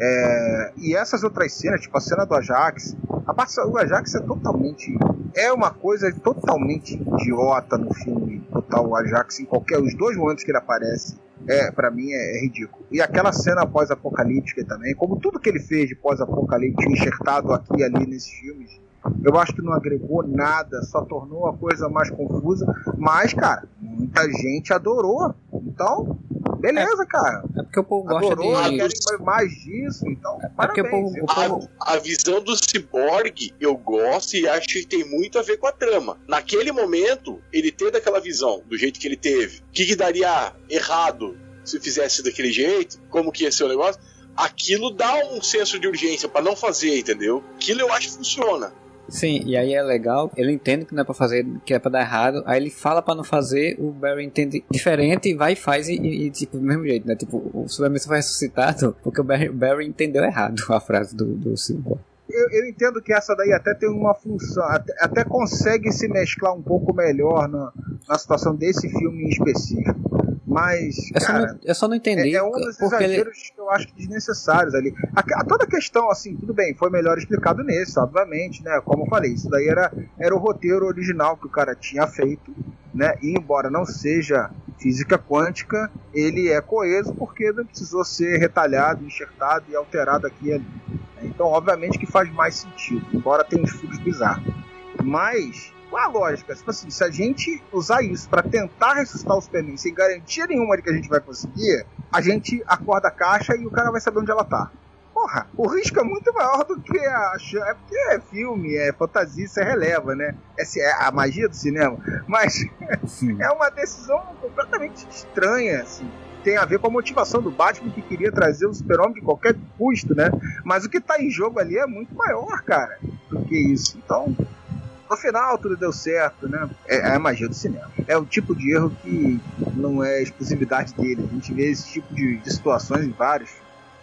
É, e essas outras cenas, tipo a cena do Ajax, a parte do Ajax é totalmente. É uma coisa totalmente idiota no filme, total o Ajax, em qualquer. Os dois momentos que ele aparece é, para mim é, é, ridículo. E aquela cena pós-apocalíptica também, como tudo que ele fez de pós-apocalíptico enxertado aqui e ali nesses filmes, eu acho que não agregou nada, só tornou a coisa mais confusa. Mas, cara, muita gente adorou. Então, beleza, cara. É porque o povo adorou, gosta de... querem mais disso. Então, é parabéns. O povo, o povo... A, a, visão do Cyborg eu gosto e acho que tem muito a ver com a trama. Naquele momento, ele teve aquela visão, do jeito que ele teve. O que, que daria errado se fizesse daquele jeito? Como que ia ser o negócio? Aquilo dá um senso de urgência para não fazer, entendeu? Aquilo eu acho que funciona. Sim, e aí é legal, ele entende que não é pra fazer, que é pra dar errado, aí ele fala pra não fazer, o Barry entende diferente, vai e faz e, e tipo, do mesmo jeito, né? Tipo, o Superman foi ressuscitado porque o Barry, Barry entendeu errado a frase do, do Silver. Eu, eu, entendo que essa daí até tem uma função, até, até consegue se mesclar um pouco melhor na, na situação desse filme em específico. Mas. Eu, cara, só, não, eu só não entendi. É, é um dos exageros ele... que eu acho desnecessários ali. A, a, toda a questão, assim, tudo bem, foi melhor explicado nesse, obviamente, né? Como eu falei, isso daí era, era o roteiro original que o cara tinha feito, né? E embora não seja física quântica, ele é coeso porque não precisou ser retalhado, enxertado e alterado aqui e ali. Então, obviamente que faz mais sentido, embora tenha uns furos bizarros. Mas qual a lógica? Tipo assim, se a gente usar isso para tentar ressuscitar o Superman sem garantia nenhuma de que a gente vai conseguir, a gente acorda a caixa e o cara vai saber onde ela tá. Porra, o risco é muito maior do que a. É porque é filme, é fantasia, isso é releva, né? Essa é a magia do cinema. Mas é uma decisão completamente estranha, assim tem a ver com a motivação do Batman que queria trazer o super-homem de qualquer custo, né? Mas o que tá em jogo ali é muito maior, cara, do que isso. Então, no final tudo deu certo, né? É, é, a magia do cinema. É o tipo de erro que não é exclusividade dele. A gente vê esse tipo de, de situações em vários.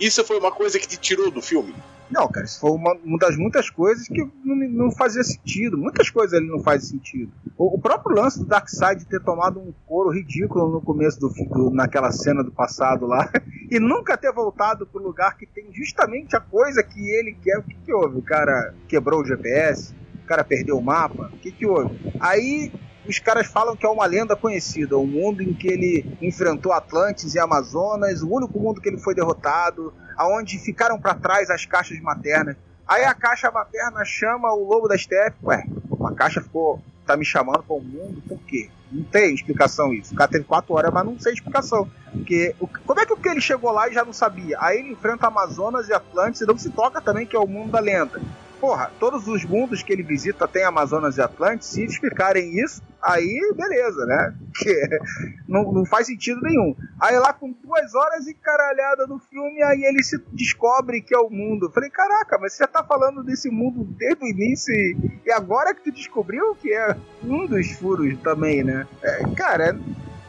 Isso foi uma coisa que te tirou do filme? Não, cara, isso foi uma, uma das muitas coisas que não, não, fazia sentido. Muitas coisas ali não fazem sentido. O, o, próprio lance do Darkseid ter tomado um couro ridículo no começo do, do naquela cena do passado lá e nunca ter voltado pro lugar que tem justamente a coisa que ele quer. O que, que houve? O cara quebrou o GPS, cara perdeu o mapa. O que, que houve? Aí os caras falam que é uma lenda conhecida, um mundo em que ele enfrentou Atlantes e Amazonas, o único mundo que ele foi derrotado, aonde ficaram para trás as caixas maternas. Aí a caixa materna chama o lobo da steppe. Ué, uma caixa ficou. tá me chamando para o mundo, por quê? Não tem explicação isso. O cara teve quatro horas, mas não sei explicação. Porque o, como é que ele chegou lá e já não sabia? Aí ele enfrenta Amazonas e Atlantes e não se toca também que é o mundo da lenda porra, todos os mundos que ele visita tem Amazonas e Atlantis, se explicarem isso, aí beleza, né? Que não, não faz sentido nenhum. Aí lá com duas horas e caralhada no filme, aí ele se descobre que é o mundo. Eu falei, caraca, mas você já tá falando desse mundo desde o início e, e agora que tu descobriu que é um dos furos também, né? É, cara,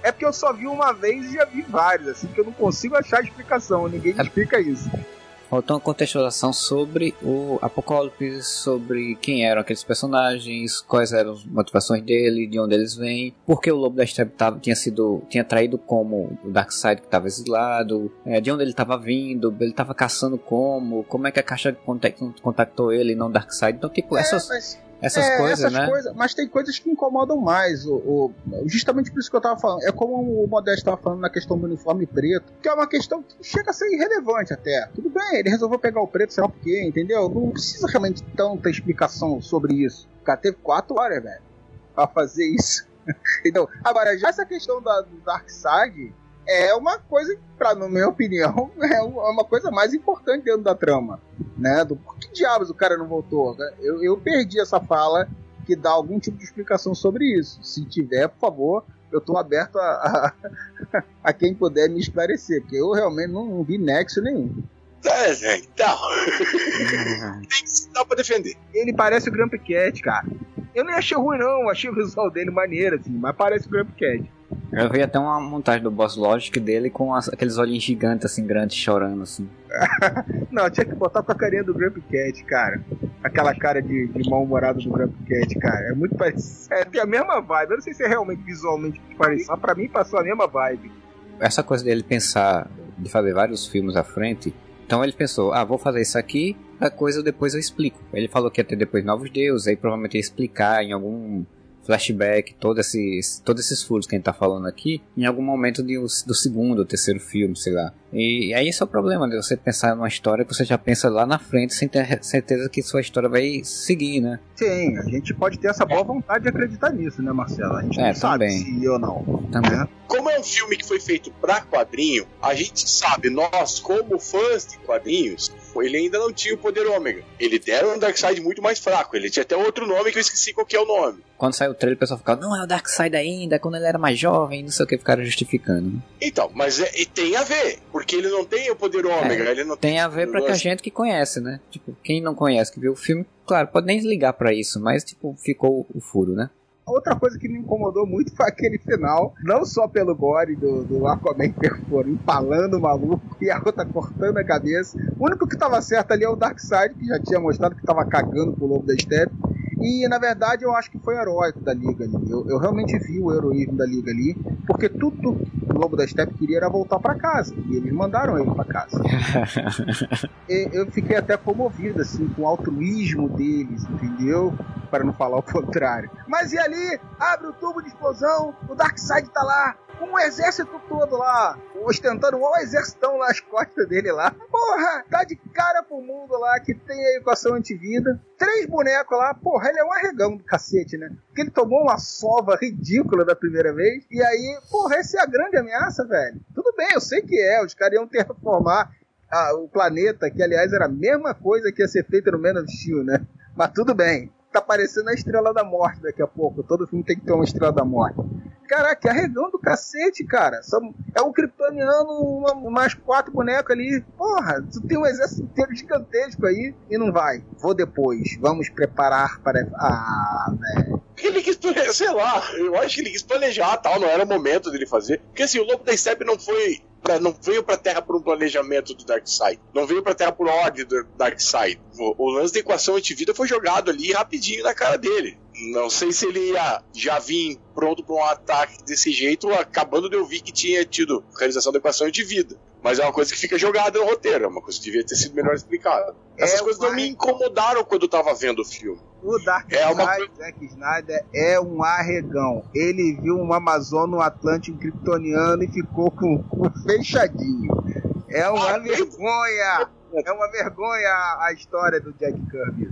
é porque eu só vi uma vez e já vi vários, assim, que eu não consigo achar explicação, ninguém é. explica isso. Faltou uma contextualização sobre o Apocalipse, sobre quem eram aqueles personagens, quais eram as motivações dele, de onde eles vêm, porque o Lobo da Steppe tinha sido tinha traído como o Darkseid que estava exilado, é, de onde ele estava vindo, ele estava caçando como, como é que a caixa contactou ele e não Darkseid. Então, tipo, é, essas mas essas é, coisas, essas né? Coisas, mas tem coisas que incomodam mais. O, o, justamente por isso que eu tava falando. É como o Modesto estava falando na questão do uniforme preto, que é uma questão que chega a ser irrelevante até. Tudo bem, ele resolveu pegar o preto, sei lá por quê, entendeu? Não precisa realmente tanta explicação sobre isso. O cara teve quatro horas, velho, pra fazer isso. então, agora, já essa questão da, do Dark Side é uma coisa, pra, na minha opinião, é uma coisa mais importante dentro da trama. Né? Do por que diabos o cara não voltou? Eu, eu perdi essa fala que dá algum tipo de explicação sobre isso. Se tiver, por favor, eu estou aberto a, a, a, quem puder me esclarecer, porque eu realmente não, não vi nexo nenhum. É, gente, então. Tem que dar pra defender. Ele parece o Grand Cat, cara. Eu nem achei ruim, não. Achei o visual dele maneiro, assim, mas parece o Grand Cat. Eu vi até uma montagem do Boss Logic dele com as, aqueles olhinhos gigantes, assim, grandes, chorando, assim. não, tinha que botar com a carinha do Grump Cat, cara. Aquela cara de, de mal-humorado do Grump Cat, cara. É muito parecido. É, tem a mesma vibe. Eu não sei se é realmente visualmente parecido, mas pra mim passou a mesma vibe. Essa coisa dele pensar, de fazer vários filmes à frente, então ele pensou, ah, vou fazer isso aqui, a coisa depois eu explico. Ele falou que ia ter depois novos deuses, aí provavelmente ia explicar em algum flashback, todos esses, todos esses furos que a gente tá falando aqui, em algum momento de, do segundo ou terceiro filme, sei lá. E aí esse é o problema de você pensar numa história que você já pensa lá na frente sem ter certeza que sua história vai seguir, né? Sim, a gente pode ter essa boa vontade de acreditar nisso, né, Marcelo? A gente é, não sabe se ou não. Também. Né? Como é um filme que foi feito para quadrinho, a gente sabe, nós como fãs de quadrinhos, ele ainda não tinha o poder ômega. Ele deram um Darkseid muito mais fraco. Ele tinha até outro nome que eu esqueci qual que é o nome. Quando saiu o trailer, o pessoal ficava, não, é o Darkseid ainda, quando ele era mais jovem, não sei o que, ficaram justificando. Né? Então, mas é, tem a ver, porque ele não tem o poder ômega. É, ele não tem a ver pra que a gente que conhece, né? Tipo, quem não conhece, que viu o filme, claro, pode nem ligar para isso, mas, tipo, ficou o furo, né? Outra coisa que me incomodou muito foi aquele final, não só pelo gore do, do Aquaman Perforo empalando o maluco e a outra cortando a cabeça. O único que tava certo ali é o Darkseid, que já tinha mostrado que tava cagando pro lobo da Steppe. E na verdade eu acho que foi heróico da Liga ali. Eu, eu realmente vi o heroísmo da Liga ali, porque tudo que o Lobo da Steppe queria era voltar para casa. E eles mandaram ele para casa. eu fiquei até comovido, assim, com o altruísmo deles, entendeu? Para não falar o contrário. Mas e ali, abre o tubo de explosão, o Darkseid tá lá, com um exército todo lá, ostentando um exército nas costas dele lá. Porra, tá de cara pro mundo lá que tem a equação antivida. Três bonecos lá, porra, ele é um arregão do cacete, né? Porque ele tomou uma sova ridícula da primeira vez. E aí, porra, essa é a grande ameaça, velho. Tudo bem, eu sei que é, os caras iam terraformar a- o planeta, que aliás era a mesma coisa que ia ser feita no Man of Steel, né? Mas tudo bem. Tá parecendo a Estrela da Morte daqui a pouco. Todo filme tem que ter uma Estrela da Morte. Caraca, arregão do cacete, cara. É um kryptoniano, mais quatro bonecos ali. Porra, tu tem um exército inteiro gigantesco aí e não vai. Vou depois. Vamos preparar para. Ah, velho. Ele quis sei lá, eu acho que ele quis planejar tal, não era o momento dele fazer. Porque assim, o Lobo da Steppe não foi. Pra, não veio pra Terra por um planejamento do Darkseid. Não veio pra Terra por ordem do Darkseid. O, o lance da equação antivida foi jogado ali rapidinho na cara dele. Não sei se ele ia já vir pronto pra um ataque desse jeito, acabando de ouvir que tinha tido realização da equação antivida. Mas é uma coisa que fica jogada no roteiro, é uma coisa que devia ter sido melhor explicada. Essas É coisas não me incomodaram quando eu tava vendo o filme. O Dark É uma Side, Zack Snyder, é um arregão. Ele viu um Amazono Atlântico Kryptoniano e ficou com o cu fechadinho. É uma Ah, vergonha! É uma vergonha a história do Jack Kirby.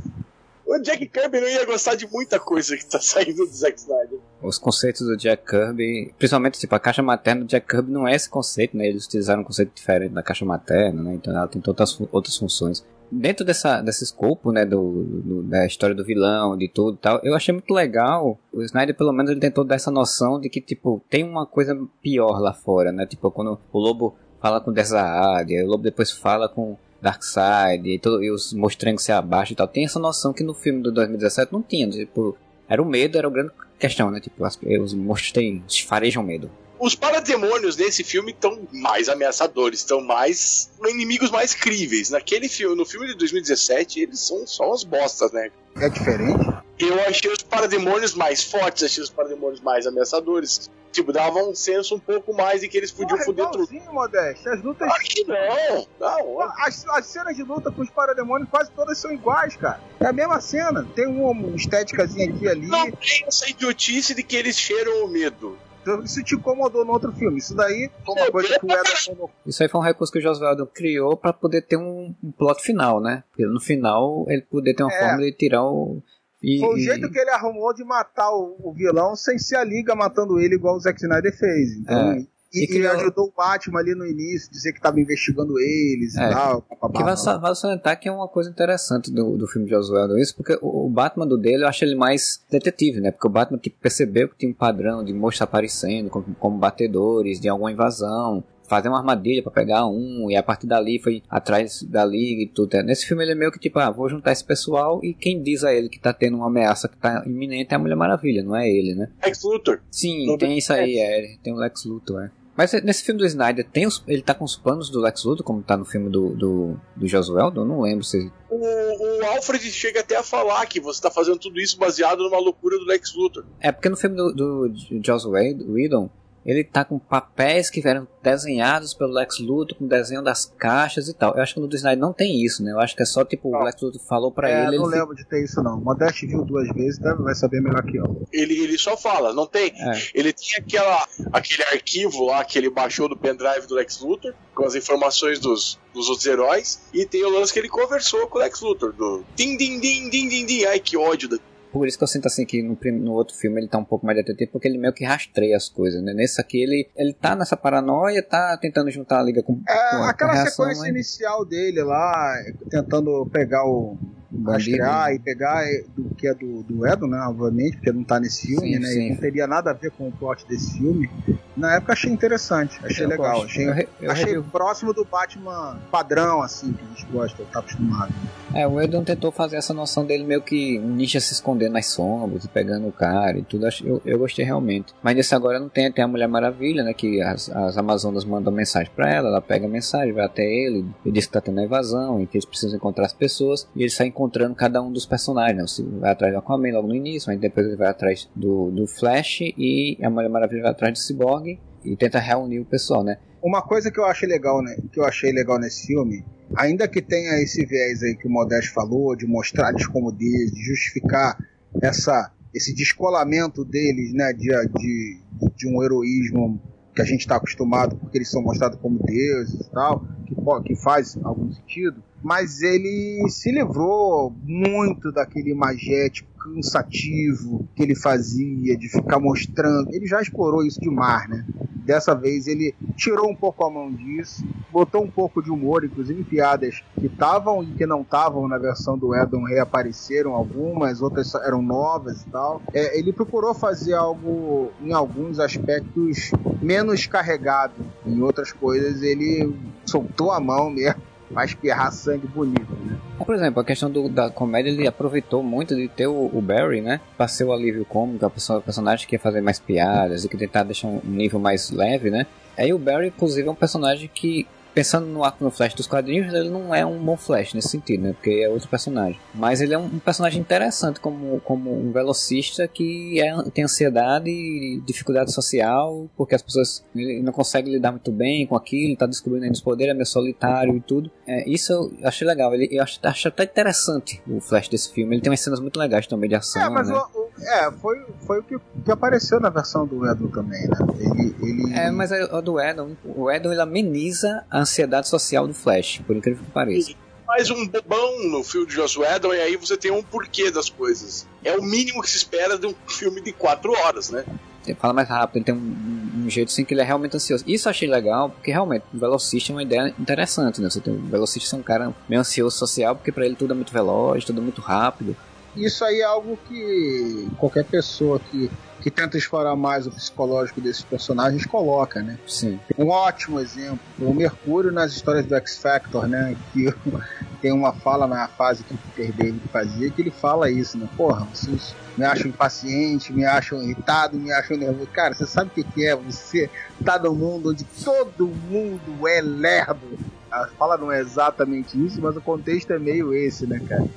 O Jack Kirby não ia gostar de muita coisa que tá saindo do Zack Snyder. Os conceitos do Jack Kirby, principalmente tipo, a caixa materna do Jack Kirby não é esse conceito, né? Eles utilizaram um conceito diferente da caixa materna, né? Então ela tem outras, outras funções. Dentro dessa, desse escopo, né, do, do- da história do vilão, de tudo e tal, eu achei muito legal. O Snyder, pelo menos, ele tentou dar essa noção de que, tipo, tem uma coisa pior lá fora, né? Tipo, quando o lobo fala com aí o lobo depois fala com Darkseid, e, todo, e os mostrando se abaixo e tal. Tem essa noção que no filme do 2017 não tinha, tipo, era o medo, era a grande questão, né? Tipo, as- os monstros têm, farejam medo. Os parademônios nesse filme estão mais ameaçadores, estão mais inimigos mais críveis. Naquele filme, no filme de 2017, eles são só umas bostas, né? É diferente? Eu achei os parademônios mais fortes, achei os parademônios mais ameaçadores. Tipo, dava um senso um pouco mais de que eles podiam Porra, foder tudo. Modeste. As lutas. Claro que não! Não, As, as cenas de luta com os parademônios quase todas são iguais, cara. É a mesma cena. Tem uma estéticazinha aqui e ali. não tem essa idiotice de que eles cheiram o medo. Então, Isso te incomodou no outro filme. Isso daí foi uma coisa que o Ederson Isso aí foi um recurso que o Josualdo criou pra poder ter um, um plot final, né? Porque no final ele poder ter uma É. forma de tirar o. E, Foi o e- jeito que ele arrumou de matar o, o vilão sem ser a liga matando ele igual o Zack Snyder fez. Então, É. e, E e criou- ajudou o Batman ali no início, dizer que estava investigando eles É. e tal. Que vale salientar que é uma coisa interessante do, do filme de Josualdo isso, porque o, o Batman do dele eu acho ele mais detetive, né? Porque o Batman tipo, percebeu que tinha um padrão de monstros aparecendo como, como batedores de alguma invasão, fazer uma armadilha pra pegar um, e a partir dali foi atrás da liga e tudo. Nesse filme ele é meio que tipo, ah, vou juntar esse pessoal e quem diz a ele que tá tendo uma ameaça que tá iminente é a Mulher Maravilha, não é ele, né? Lex Luthor. Sim, No tem isso aí, é, tem o Lex Luthor, é. Mas nesse filme do Snyder, tem os, ele tá com os panos do Lex Luthor, como tá no filme do, do, do Josueldo? Eu não lembro se. O, o Alfred chega até a falar que você tá fazendo tudo isso baseado numa loucura do Lex Luthor. É porque no filme do, do Josué Whedon, ele tá com papéis que eram desenhados pelo Lex Luthor, com desenho das caixas e tal. Eu acho que no do Snyder não tem isso, né? Eu acho que é só tipo, o Lex Luthor falou pra É, ele. não ele lembro de ter isso não. Modeste viu duas vezes, deve- vai saber melhor que eu. Ele, ele só fala, não tem. É. Ele tinha aquela, aquele arquivo lá que ele baixou do pendrive do Lex Luthor, com as informações dos, dos outros heróis, e tem o lance que ele conversou com o Lex Luthor, do din din din din din din, ai que ódio da Por isso que eu sinto assim que no, no outro filme ele tá um pouco mais detetive, porque ele meio que rastreia as coisas, né? Nesse aqui ele, ele tá nessa paranoia, tá tentando juntar a liga com, É, com a- aquela com a reação, sequência né? inicial dele lá, tentando pegar o. Rastrear e pegar é, do que é do, do Edo, né? Obviamente, porque não tá nesse filme, Sim, né? sim. E não teria nada a ver com o plot desse filme. Na época achei interessante, achei Eu legal, gosto. achei, Eu eu achei próximo do Batman padrão, assim, que a gente gosta, tá acostumado. É, o Edon tentou fazer essa noção dele meio que um ninja se escondendo nas sombras e pegando o cara e tudo. Eu, eu gostei realmente. Mas nesse agora não tem, tem a Mulher Maravilha, né? Que as, as Amazonas mandam mensagem pra ela, ela pega a mensagem, vai até ele, ele diz que tá tendo a invasão e que eles precisam encontrar as pessoas. E ele sai encontrando cada um dos personagens, né? Você vai atrás do Aquaman logo no início, mas depois ele vai atrás do, do Flash e a Mulher Maravilha vai atrás do Cyborg e tenta reunir o pessoal, né? Uma coisa que eu achei legal, né, que eu achei legal nesse filme, ainda que tenha esse viés aí que o Modeste falou, de mostrar eles como deles, de justificar essa, esse descolamento deles, né, de, de, de um heroísmo que a gente está acostumado, porque eles são mostrados como deuses e tal, que, que faz algum sentido. Mas ele se livrou muito daquele imagético cansativo que ele fazia, de ficar mostrando. Ele já explorou isso demais, né? Dessa vez ele tirou um pouco a mão disso, botou um pouco de humor, inclusive piadas que estavam e que não estavam na versão do Edom reapareceram algumas, outras eram novas e tal. É, ele procurou fazer algo em alguns aspectos menos carregado, em outras coisas ele soltou a mão mesmo vai espirrar sangue bonito, né? Por exemplo, a questão do, da comédia, ele aproveitou muito de ter o, o Barry, né? Pra ser o alívio cômico, a pessoa, personagem que ia fazer mais piadas e que tentar deixar um nível mais leve, né? Aí o Barry, inclusive, é um personagem que pensando no arco no Flash dos quadrinhos, ele não é um bom Flash nesse sentido, né? Porque é outro personagem. Mas ele é um, personagem interessante como, como um velocista que é, tem ansiedade e dificuldade social, porque as pessoas ele não conseguem lidar muito bem com aquilo, está descobrindo ainda os poderes, é meio solitário e tudo. É, isso eu achei legal. Ele, eu acho, acho até interessante o Flash desse filme. Ele tem umas cenas muito legais também de ação. É, mas né? o, o, é, foi, foi o que, que apareceu na versão do Edon também, né? Ele, ele... É, mas o do Edon, o Edon ele ameniza a ansiedade social do Flash, por incrível que pareça. Mais um bobão no filme de Joss Whedon e aí você tem um porquê das coisas. É o mínimo que se espera de um filme de quatro horas, né? Ele fala mais rápido, ele tem um, um, jeito assim que ele é realmente ansioso. Isso eu achei legal, porque realmente o velocista é uma ideia interessante, né? Você tem o velocista ser um cara meio ansioso social, porque para ele tudo é muito veloz, tudo é muito rápido. Isso aí é algo que qualquer pessoa que que tenta explorar mais o psicológico desses personagens coloca, né? Sim. Um ótimo exemplo, o Mercúrio nas histórias do X Factor, né? Que tem uma fala na fase que o Peter David fazia que ele fala isso, né? Porra, vocês me acham impaciente, me acham irritado, me acham nervoso. Cara, você sabe o que, que é? Você tá num mundo onde todo mundo é lerdo. A fala não é exatamente isso, mas o contexto é meio esse, né, cara?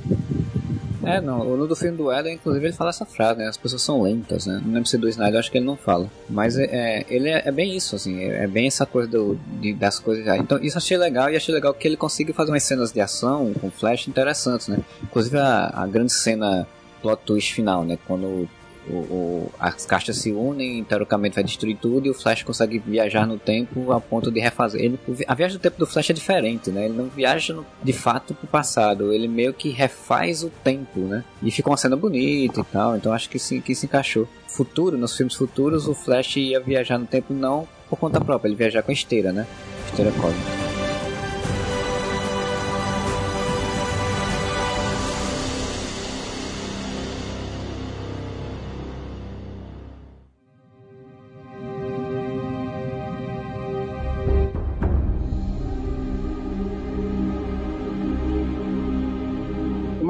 É, não. No do filme do Eden, inclusive, ele fala essa frase, né? As pessoas são lentas, né? Não lembro se do Snyder, acho que ele não fala. Mas é, é ele é, é, bem isso, assim. É, é, bem essa coisa do, de, das coisas. Já. Então, isso achei legal. E achei legal que ele consiga fazer umas cenas de ação com flash interessantes, né? Inclusive a, a grande cena plot twist final, né? Quando o, o, as caixas se unem, teoricamente vai destruir tudo e o Flash consegue viajar no tempo a ponto de refazer. Ele, a viagem do tempo do Flash é diferente, né? Ele não viaja no, de fato pro passado, ele meio que refaz o tempo, né? E fica uma cena bonita e tal, então acho que sim, que se encaixou. Futuro, nos filmes futuros, o Flash ia viajar no tempo não por conta própria, ele viajar com a esteira, né? Esteira cósmica.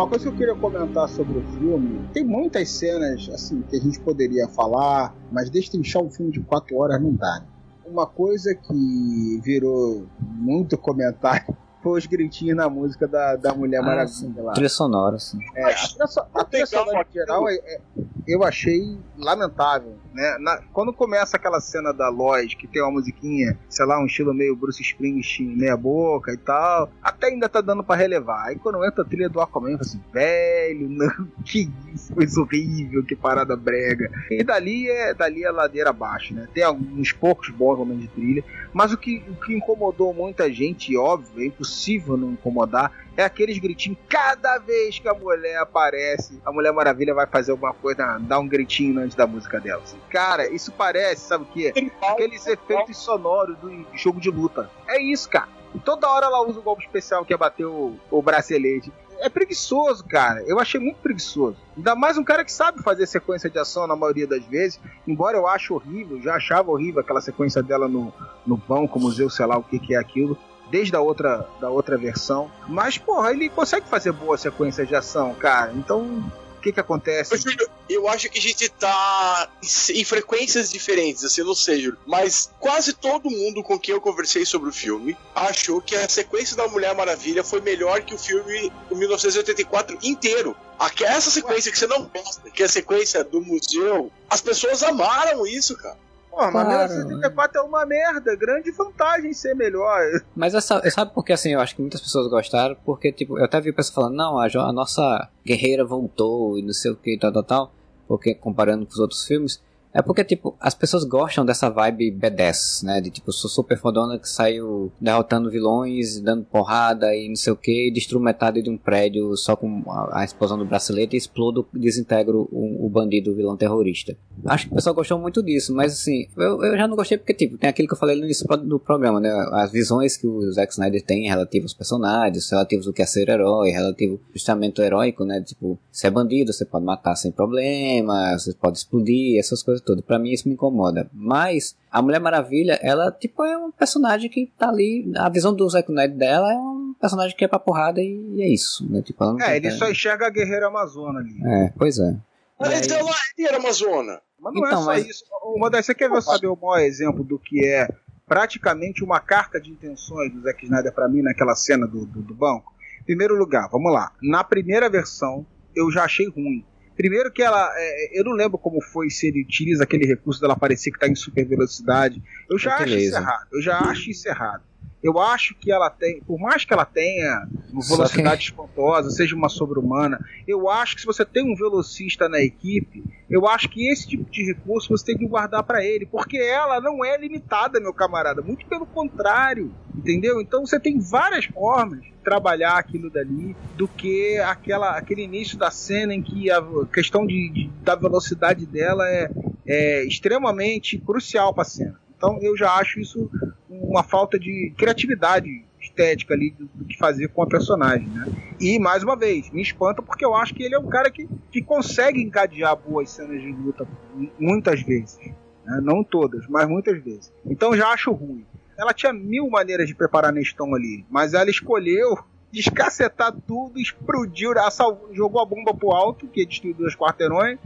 Coisa que eu queria comentar sobre o filme, tem muitas cenas assim que a gente poderia falar, mas destrinchar um filme de quatro horas não dá. Né? Uma coisa que virou muito comentário foi os gritinhos na música da, da Mulher ah, Maravilha lá. Trilha sonora, sim. É, a trilha, a trilha sonora em geral é, é, eu achei lamentável né? Na, quando começa aquela cena da Lois, que tem uma musiquinha, sei lá, um estilo meio Bruce Springsteen, meia boca e tal, até ainda tá dando para relevar. Aí quando entra a trilha do Aquaman, eu falo assim, velho, não, que coisa horrível, que parada brega. E dali é, dali é ladeira abaixo, né? Tem alguns poucos bons momentos de trilha, mas o que, o que incomodou muita gente, óbvio, é impossível não incomodar, é aqueles gritinhos. Cada vez que a mulher aparece, a Mulher Maravilha vai fazer alguma coisa, dar um gritinho antes da música dela. Assim. Cara, isso parece, sabe o que? Aqueles efeitos sonoros do jogo de luta. É isso, cara. Toda hora ela usa o golpe especial que é bater o, o bracelete. É preguiçoso, cara. Eu achei muito preguiçoso. Ainda mais um cara que sabe fazer sequência de ação na maioria das vezes. Embora eu ache horrível, já achava horrível aquela sequência dela no, no banco, museu, sei lá o que, que é aquilo desde a outra, da outra versão. Mas, porra, ele consegue fazer boas sequências de ação, cara. Então, o que que acontece? Eu, eu acho que a gente tá em frequências diferentes, assim, não sei, mas quase todo mundo com quem eu conversei sobre o filme achou que a sequência da Mulher Maravilha foi melhor que o filme o 1984 inteiro. Essa sequência que você não gosta, que é a sequência do museu, as pessoas amaram isso, cara. Porra, mas claro. 1974 é uma merda. Grande vantagem ser melhor. Mas essa, sabe por que assim, eu acho que muitas pessoas gostaram? Porque, tipo, eu até vi pessoas falando, não, a, a nossa guerreira voltou e não sei o que, tal, tal, tal. Porque comparando com os outros filmes. É porque, tipo, as pessoas gostam dessa vibe B10, né? De tipo, sou super fodona que saiu derrotando vilões, dando porrada e não sei o que, destruo metade de um prédio só com a, explosão do bracelete e explodo, desintegro o, o bandido, o vilão terrorista. Acho que o pessoal gostou muito disso, mas assim, eu, eu já não gostei porque, tipo, tem aquilo que eu falei no início do programa, né? As visões que o Zack Snyder tem relativos aos personagens, relativos ao que é ser herói, relativo ao justamento heróico, né? Tipo, se é bandido, você pode matar sem problema, você pode explodir, essas coisas todas. Pra mim isso me incomoda. Mas a Mulher Maravilha, ela, tipo, é um personagem que tá ali. A visão do Zack Snyder dela é um personagem que é pra porrada e é isso, né? Tipo, ela não É, tem- ele só enxerga a guerreira amazona ali. É, pois é. Mas aí- ela era Amazona. Mas não Então, é só mas- isso. O Modeste, você quer ver saber o maior exemplo do que é praticamente uma carta de intenções do Zack Snyder pra mim naquela cena do, do, do banco? Em primeiro lugar, vamos lá. Na primeira versão, eu já achei ruim. Primeiro que ela. é, eu não lembro como foi se ele utiliza aquele recurso dela parecer que tá em super velocidade. Eu já acho isso errado. Eu já acho isso errado. Eu acho que ela tem, por mais que ela tenha uma velocidade espantosa, seja uma sobre-humana, eu acho que se você tem um velocista na equipe, eu acho que esse tipo de recurso você tem que guardar pra ele, porque ela não é limitada, meu camarada, muito pelo contrário, entendeu? Então você tem várias formas de trabalhar aquilo dali do que aquela, aquele início da cena em que a questão de, de- da velocidade dela é, é extremamente crucial pra cena. Então eu já acho isso uma falta de criatividade estética ali do, do que fazer com a personagem, né? E mais uma vez, me espanta porque eu acho que ele é um cara que, que consegue encadear boas cenas de luta mu- muitas vezes, né? não todas, mas muitas vezes. Então já acho ruim. Ela tinha mil maneiras de preparar Neston ali, mas ela escolheu descacetar tudo, explodiu, jogou a bomba pro alto, que destruiu dois quarteirões,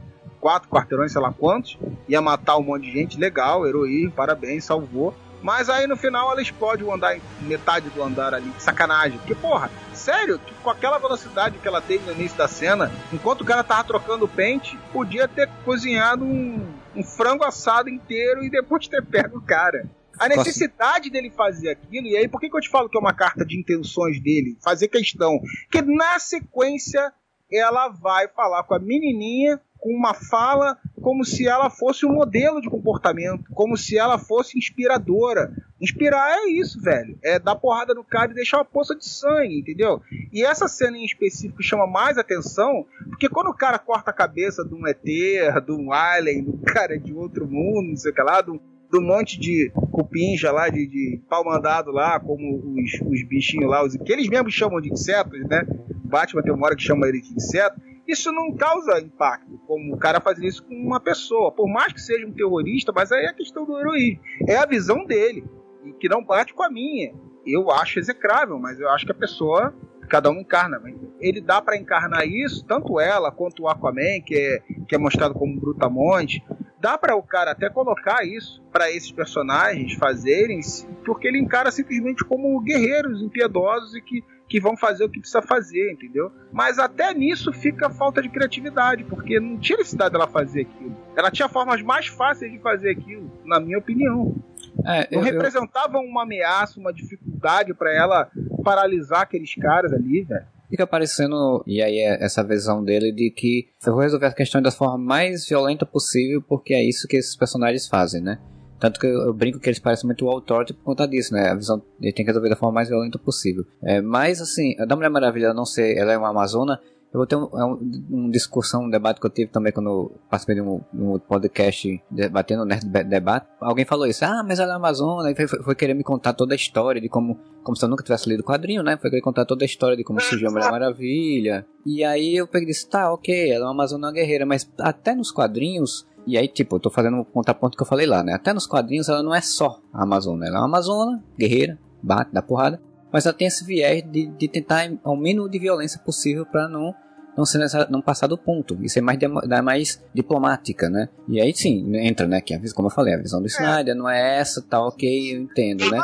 quatro quarteirões, sei lá quantos, ia matar um monte de gente, legal, heroísmo, parabéns, salvou. Mas aí no final ela explode o andar, metade do andar ali, sacanagem. Porque, porra, sério, que com aquela velocidade que ela teve no início da cena, enquanto o cara tava trocando pente, podia ter cozinhado um, um frango assado inteiro e depois ter pego o cara. A necessidade dele fazer aquilo, e aí por que, que eu te falo que é uma carta de intenções dele? Fazer questão. Que na sequência ela vai falar com a menininha com uma fala como se ela fosse um modelo de comportamento, como se ela fosse inspiradora. Inspirar é isso, velho. É dar porrada no cara e deixar uma poça de sangue, entendeu? E essa cena em específico chama mais atenção, porque quando o cara corta a cabeça de um ET, de um alien, do cara de outro mundo, não sei o que lá, do, do monte de cupinja lá, de, de pau mandado lá, como os, os bichinhos lá, os, que eles mesmos chamam de insetos, né? Batman tem uma hora que chama ele de inseto. Isso não causa impacto, como o cara fazer isso com uma pessoa. Por mais que seja um terrorista, mas aí é a questão do heroísmo. É a visão dele, e que não bate com a minha. Eu acho execrável, mas eu acho que a pessoa cada um encarna. Ele dá para encarnar isso, tanto ela quanto o Aquaman, que é, que é mostrado como brutamonte. Dá para o cara até colocar isso para esses personagens fazerem, porque ele encara simplesmente como guerreiros impiedosos e que, que vão fazer o que precisa fazer, entendeu? Mas até nisso fica falta de criatividade, porque não tinha necessidade dela fazer aquilo. Ela tinha formas mais fáceis de fazer aquilo, na minha opinião. É, Não eu, eu, representava uma ameaça, uma dificuldade para ela paralisar aqueles caras ali, velho. fica parecendo, e aí é essa visão dele de que eu vou resolver as questões da forma mais violenta possível, porque é isso que esses personagens fazem, né? Tanto que eu, eu brinco que eles parecem muito o Authority por conta disso, né? A visão ele tem que resolver da forma mais violenta possível. É, mas assim, a da Mulher Maravilha não ser, ela é uma Amazona. Eu vou ter um, é um, um discussão, um debate que eu tive também quando participei de um, um podcast debatendo Be- Debate. Alguém falou isso, ah, mas ela é Amazona, e foi, foi, foi querer me contar toda a história de como, como se eu nunca tivesse lido o quadrinho, né? Foi querer contar toda a história de como surgiu a Mulher Maravilha. E aí eu peguei e disse, tá, ok, ela é uma Amazona guerreira, mas até nos quadrinhos e aí, tipo, eu tô fazendo um contraponto que eu falei lá, né? Até nos quadrinhos ela não é só a Amazona. Ela é uma Amazona, guerreira, bate, dá porrada. Mas ela tem esse viés de, de tentar ao mínimo de violência possível para não não, ser nessa, não passar do ponto e ser mais, de, mais diplomática, né? E aí sim, entra, né? Que a, como eu falei, a visão do Snyder não é essa, tá ok, eu entendo, né?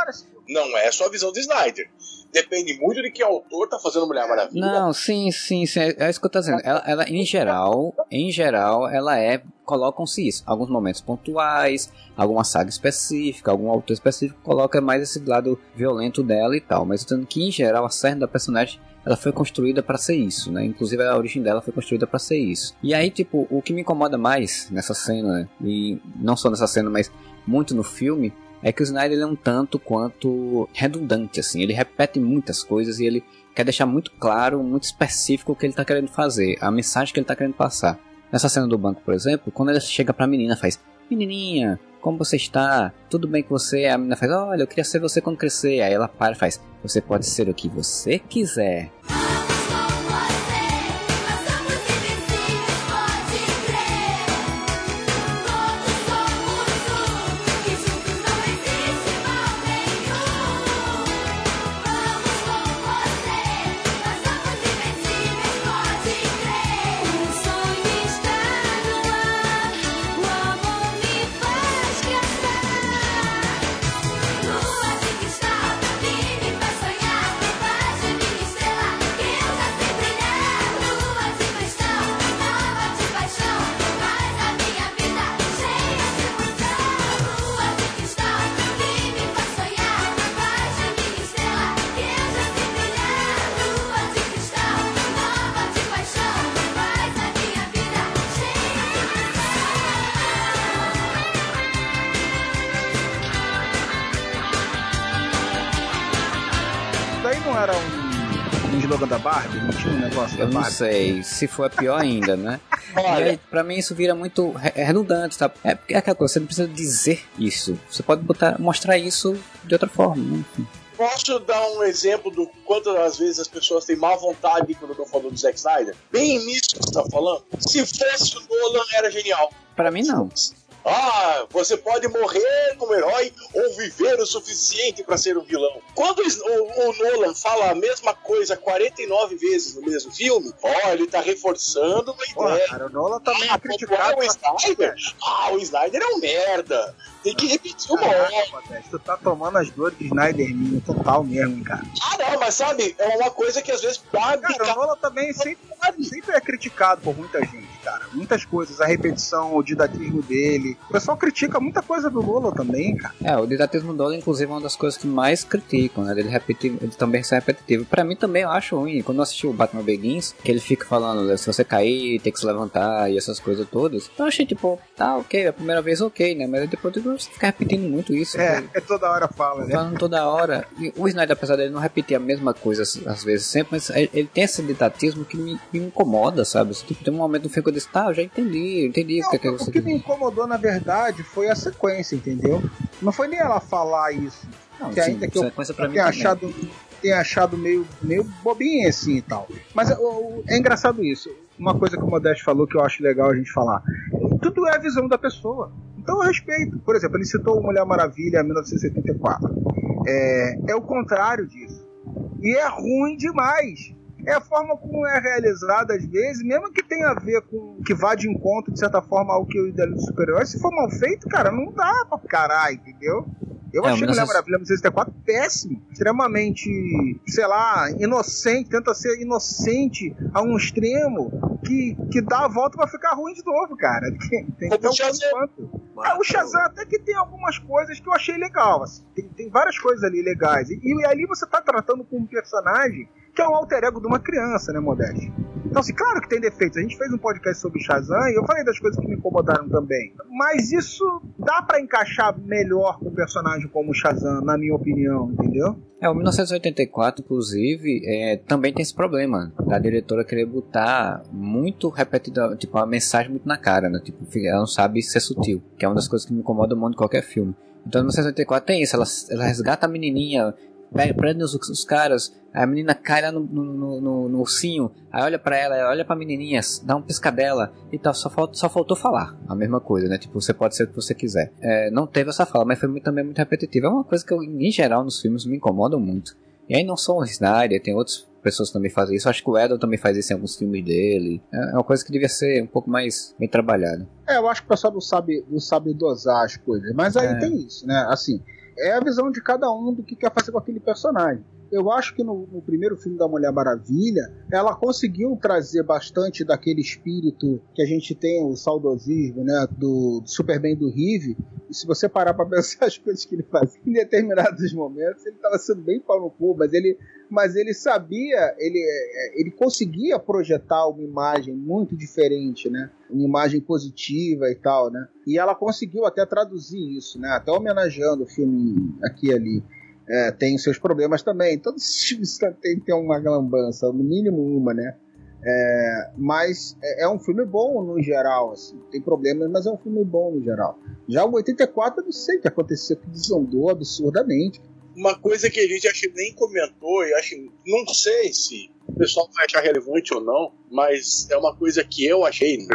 Não é só a visão do Snyder. Depende muito de que autor tá fazendo Mulher Maravilha. Não, sim, sim, sim é, é isso que eu tô dizendo. Ela, ela, em geral, em geral, ela é. Colocam-se isso. Alguns momentos pontuais, alguma saga específica, algum autor específico coloca mais esse lado violento dela e tal. Mas eu que, em geral, a cerne da personagem ela foi construída para ser isso, né? Inclusive a origem dela foi construída para ser isso. E aí, tipo, o que me incomoda mais nessa cena, e não só nessa cena, mas muito no filme, é que o Snyder é um tanto quanto redundante, assim. Ele repete muitas coisas e ele quer deixar muito claro, muito específico o que ele está querendo fazer, a mensagem que ele está querendo passar. Nessa cena do banco, por exemplo, quando ele chega pra menina faz: Menininha, como você está? Tudo bem com você? A menina faz: Olha, eu queria ser você quando crescer. Aí ela para e faz: Você pode ser o que você quiser. Sei, se for é pior ainda, né? E Olha, aí, pra mim isso vira muito re- é redundante, sabe? É, porque é aquela coisa, você não precisa dizer isso. Você pode botar, mostrar isso de outra forma, né? Posso dar um exemplo do quanto às vezes as pessoas têm má vontade quando tô falando do Zack Snyder? Bem nisso que você tá falando. Se fosse o Nolan, era genial. Pra mim não. Ah, você pode morrer como herói ou viver o suficiente pra ser um vilão. Quando o, o- Nolan fala a mesma coisa 49 vezes no mesmo filme, ó, ele tá reforçando uma ideia. cara, o Nolan também Ah, é criticado. o Snyder? Ah, o Snyder é um merda. Tem que repetir uma hora. Tu tá tomando as dores de Snyder total mesmo, cara. Ah, não, mas sabe, é uma coisa que às vezes dá Cara, o Nolan também sempre, sempre é criticado por muita gente, cara. Muitas coisas, a repetição, o didatismo dele. O pessoal critica muita coisa do Nolan também, cara. É, o didatismo do Nolan, inclusive, é uma das coisas que mais criticam, né? Ele, repeti, ele também ser repetitivo. Pra mim também eu acho ruim. Quando eu assisti o Batman Begins, que ele fica falando, né, se você cair, tem que se levantar e essas coisas todas. Eu achei, tipo, tá, ok, a primeira vez ok, né? Mas depois tipo, você fica repetindo muito isso. É, é toda hora fala, né? Falando toda hora. E o Snyder, apesar dele não repetir a mesma coisa às vezes sempre, mas ele tem esse didatismo que me, me incomoda, sabe? Tipo, tem um momento no filme que eu disse, tá, eu já entendi, eu entendi o que, é que Não, você o que me incomodou, na verdade, foi a sequência, entendeu? Não foi nem ela falar isso. Não, que sim, ainda que eu, eu mim tenha achado, tenha achado meio, meio bobinha assim e tal. Mas é engraçado isso. Uma coisa que o Modeste falou que eu acho legal a gente falar. Tudo é a visão da pessoa. Então eu respeito. Por exemplo, ele citou o Mulher Maravilha 1974. É, é o contrário disso. E é ruim demais. É a forma como é realizada às vezes, mesmo que tenha a ver com que vá de encontro, de certa forma, ao que eu idealizo super-herói. Se for mal feito, cara, não dá pra caralho, entendeu? Eu É, achei Mulher essa- Maravilha 1974 péssimo, extremamente, sei lá, inocente, tenta ser inocente a um extremo que, que dá a volta pra ficar ruim de novo, cara. Tem, Como tão o Shazam. quanto. Ah, o Shazam até que tem algumas coisas que eu achei legal, assim. tem, tem várias coisas ali legais. E, e ali você tá tratando com um personagem que é um alter ego de uma criança, né, Modeste? Então, assim, claro que tem defeitos. A gente fez um podcast sobre Shazam e eu falei das coisas que me incomodaram também. Mas isso dá pra encaixar melhor com um personagem como o Shazam, na minha opinião, entendeu? É, o 1984, inclusive, é, também tem esse problema da diretora querer botar muito repetida, tipo, uma mensagem muito na cara, né? Tipo, ela não sabe ser sutil, que é uma das coisas que me incomoda muito em qualquer filme. Então, no 1984 tem isso, ela, ela resgata a menininha, pega- prende os, os caras, a menina cai lá no, no, no, no- ursinho, aí olha pra ela, olha pra menininha, dá um piscadela e tal, só, falta, só faltou falar a mesma coisa, né? Tipo, você pode ser o que você quiser. É, não teve essa fala, mas foi muito- também muito repetitiva. É uma coisa que, eu, em geral, nos filmes me incomoda muito. E aí não só o Snyder, tem outras pessoas que também fazem isso. Acho que o Edel também faz isso em alguns filmes dele. É é uma coisa que devia ser um pouco mais bem trabalhada. É, eu acho que o pessoal não sabe, não sabe dosar as coisas. Mas aí É. tem isso, né? Assim, é a visão de cada um do que quer fazer com aquele personagem. Eu acho que no, no primeiro filme da Mulher Maravilha, ela conseguiu trazer bastante daquele espírito que a gente tem, o saudosismo, né, do, do Superman do Rive. E se você parar pra pensar as coisas que ele fazia em determinados momentos, ele tava sendo bem pau no cu, mas ele, mas ele sabia, ele, é, ele conseguia projetar uma imagem muito diferente, né? Uma imagem positiva e tal, né? E ela conseguiu até traduzir isso, né? Até homenageando o filme aqui e ali. É, tem seus problemas também. Todos os têm tem uma lambança, no mínimo uma, né? É, mas é, é um filme bom no geral, assim. Tem problemas, mas é um filme bom no geral. Já o 84, eu não sei o que aconteceu, que desandou absurdamente. Uma coisa que a gente acho que nem comentou, e acho não sei se o pessoal vai achar relevante ou não, mas é uma coisa que eu achei,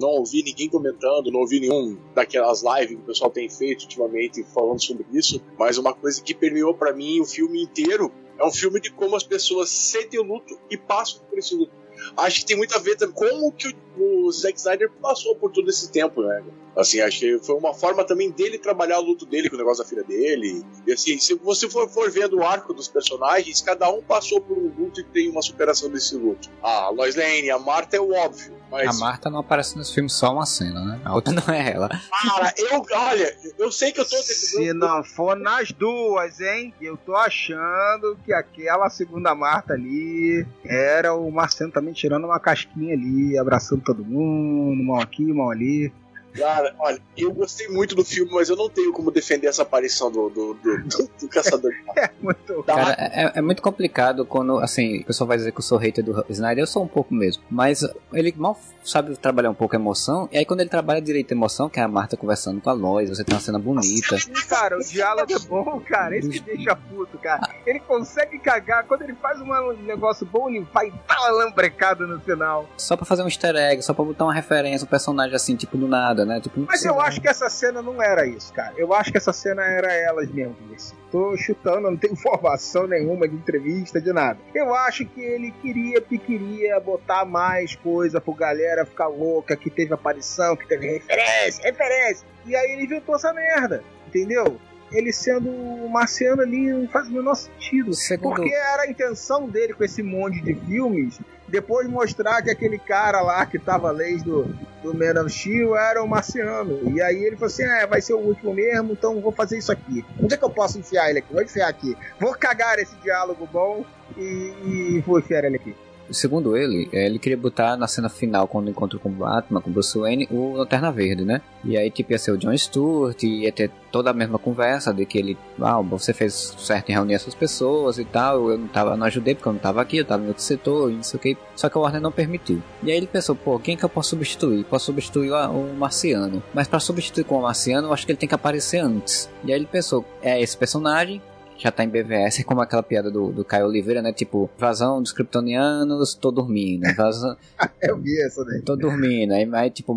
não ouvi ninguém comentando, não ouvi nenhum daquelas lives que o pessoal tem feito ultimamente falando sobre isso, mas uma coisa que permeou pra mim o filme inteiro é um filme de como as pessoas sentem o luto e passam por esse luto. Acho que tem muito a ver também com como que o, o Zack Snyder passou por todo esse tempo, né? Assim, acho que foi uma forma também dele trabalhar o luto dele com o negócio da filha dele. E assim, se você for, for vendo o arco dos personagens, cada um passou por um luto e tem uma superação desse luto. A Lois Lane, a Marta é o óbvio. Mas, A Marta não aparece nesse filme só uma cena, né? A outra não é ela. cara, eu, olha, eu sei que eu tô Se não for nas duas, hein? Eu tô achando que aquela segunda Marta ali era o Marcelo também tirando uma casquinha ali, abraçando todo mundo, mão aqui, mão ali. Cara, olha, eu gostei muito do filme, mas eu não tenho como defender essa aparição do, do, do, do- do Caçador de É muito. Cara, é, é muito complicado quando, assim, o pessoal vai dizer que eu sou hater do Snyder, eu sou um pouco mesmo. Mas ele mal sabe trabalhar um pouco a emoção, e aí quando ele trabalha direito a emoção, que é a Marta conversando com a Lois, você tem uma cena bonita. Cara, o diálogo é bom, cara. Esse que deixa puto, cara. Ele consegue cagar. Quando ele faz um negócio bom, ele vai dar uma lambrecada no final. Só pra fazer um easter egg, só pra botar uma referência, um personagem assim, tipo, do nada, né? Tipo, Mas eu acho que essa cena não era isso, cara. Eu acho que essa cena era elas mesmo. assim. Tô chutando, não tenho informação nenhuma de entrevista, de nada. Eu acho que ele queria, que queria botar mais coisa pro galera ficar louca, que teve aparição, que teve referência, referência. E aí ele inventou essa merda, entendeu? Ele sendo o marciano ali não faz o menor sentido. Segundo- Porque era a intenção dele com esse monte de filmes depois mostrar que aquele cara lá que tava desde do, do Man of Steel era o marciano. E aí ele falou assim: é, vai ser o último mesmo, então vou fazer isso aqui. Onde é que eu posso enfiar ele aqui? Vou enfiar aqui. Vou cagar esse diálogo bom e, e vou enfiar ele aqui. Segundo ele, eh, ele queria botar na cena final, quando encontrou com o Batman, com o Bruce Wayne, o Lanterna Verde, né? E aí, tipo, ia ser o John Stewart, ia ter toda a mesma conversa de que ele, ah, você fez certo em reunir essas pessoas e tal, eu não, tava, não ajudei porque eu não tava aqui, eu tava em outro setor, e não sei o que. Só que o Warner não permitiu. E aí ele pensou, pô, quem que eu posso substituir? Posso substituir o, Marciano. Mas pra substituir com o Marciano, eu acho que ele tem que aparecer antes. E aí ele pensou, é esse personagem, já tá em BVS, como aquela piada do, do Caio Oliveira, né? Tipo, vazão dos kryptonianos, tô dormindo. Vazão, Eu vi essa daí. tô dormindo. Aí, aí tipo,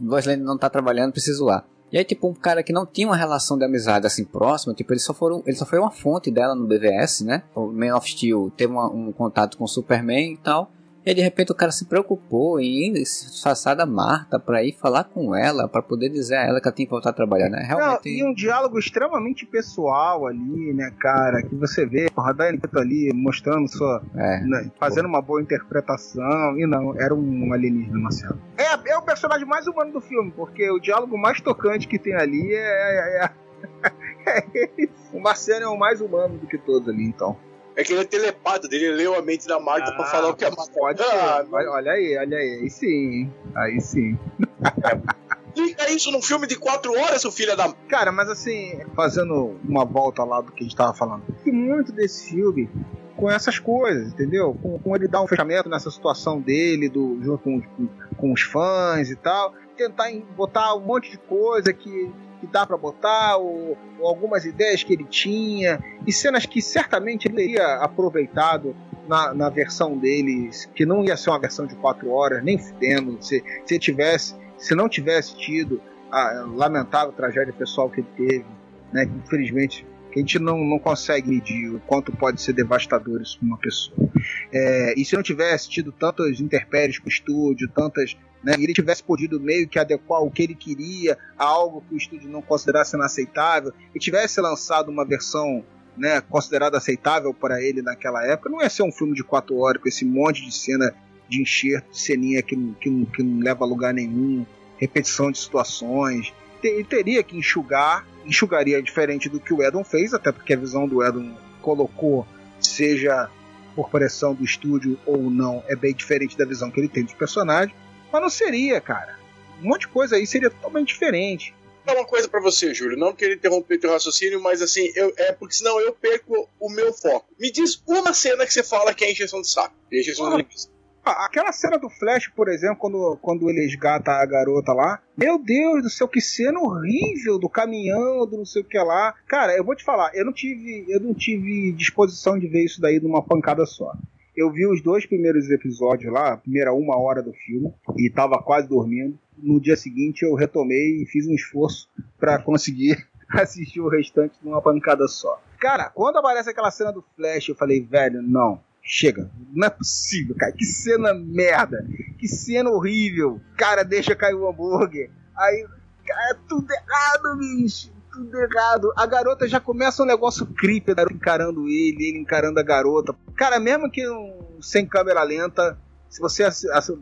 Lois Lane não tá trabalhando, preciso lá. E aí, tipo, um cara que não tinha uma relação de amizade assim próxima, tipo, ele só, foram, ele só foi uma fonte dela no BVS, né? O Man of Steel teve uma- um contato com o Superman e tal. E aí, de repente o cara se preocupou em disfarçar da Marta pra ir falar com ela, pra poder dizer a ela que ela tinha que voltar a trabalhar, né? Realmente. e um diálogo extremamente pessoal ali, né, cara? Que você vê o Radani ali mostrando sua. É. né, fazendo uma boa interpretação. E não, era um alienígena marciano. É, é o personagem mais humano do filme, porque o diálogo mais tocante que tem ali é. é, é- é o marciano é o mais humano do que todos ali, então. É que ele é telepata ele leu a mente da Marta pra falar o que a Marta Pode. Ah, olha, olha aí, olha aí. Aí sim. Aí sim. explica isso num filme de quatro horas, seu filho da. Cara, mas assim, fazendo uma volta lá do que a gente tava falando, tem muito desse filme com essas coisas, entendeu? Com, com ele dar um fechamento nessa situação dele, do, junto com, com, com os fãs e tal, tentar botar um monte de coisa que, que dá pra botar, ou, ou algumas ideias que ele tinha, e cenas que certamente ele teria aproveitado na, na versão deles, que não ia ser uma versão de quatro horas, nem fudendo, se, se tivesse, se não tivesse tido a lamentável tragédia pessoal que ele teve, né? Que infelizmente que a gente não, não consegue medir o quanto pode ser devastador isso para uma pessoa. É, e se não tivesse tido tantas intempéries com o estúdio, tantas. Né, e ele tivesse podido meio que adequar o que ele queria a algo que o estúdio não considerasse inaceitável, e tivesse lançado uma versão né, considerado aceitável para ele naquela época. Não ia ser um filme de quatro horas com esse monte de cena de enxerto, de ceninha que, que, que não leva a lugar nenhum, repetição de situações. Te- Ele teria que enxugar, enxugaria diferente do que o Edon fez, até porque a visão do Edon colocou, seja por pressão do estúdio ou não, é bem diferente da visão que ele tem dos personagens. Mas não seria, cara. Um monte de coisa aí seria totalmente diferente. Vou falar uma coisa pra você, Júlio. Não querer interromper teu raciocínio, mas assim, eu, é porque senão eu perco o meu foco. Me diz uma cena que você fala que é encheção de saco. É encheção de linguiça. Aquela cena do Flash, por exemplo, quando, quando ele resgata a garota lá. Meu Deus do céu, que cena horrível do caminhão, do não sei o que lá. Cara, eu vou te falar, eu não tive, eu não tive disposição de ver isso daí numa pancada só. Eu vi os dois primeiros episódios lá, a primeira uma hora do filme, e tava quase dormindo. No dia seguinte eu retomei e fiz um esforço pra conseguir assistir o restante numa pancada só. Cara, quando aparece aquela cena do Flash, eu falei, velho, não, chega, não é possível, cara, que cena merda, que cena horrível. Cara, deixa cair o hambúrguer. Aí, cara, é tudo errado, bicho. Tudo errado. A garota já começa um negócio creepy, encarando ele, ele encarando a garota. Cara, mesmo que um- sem câmera lenta, se você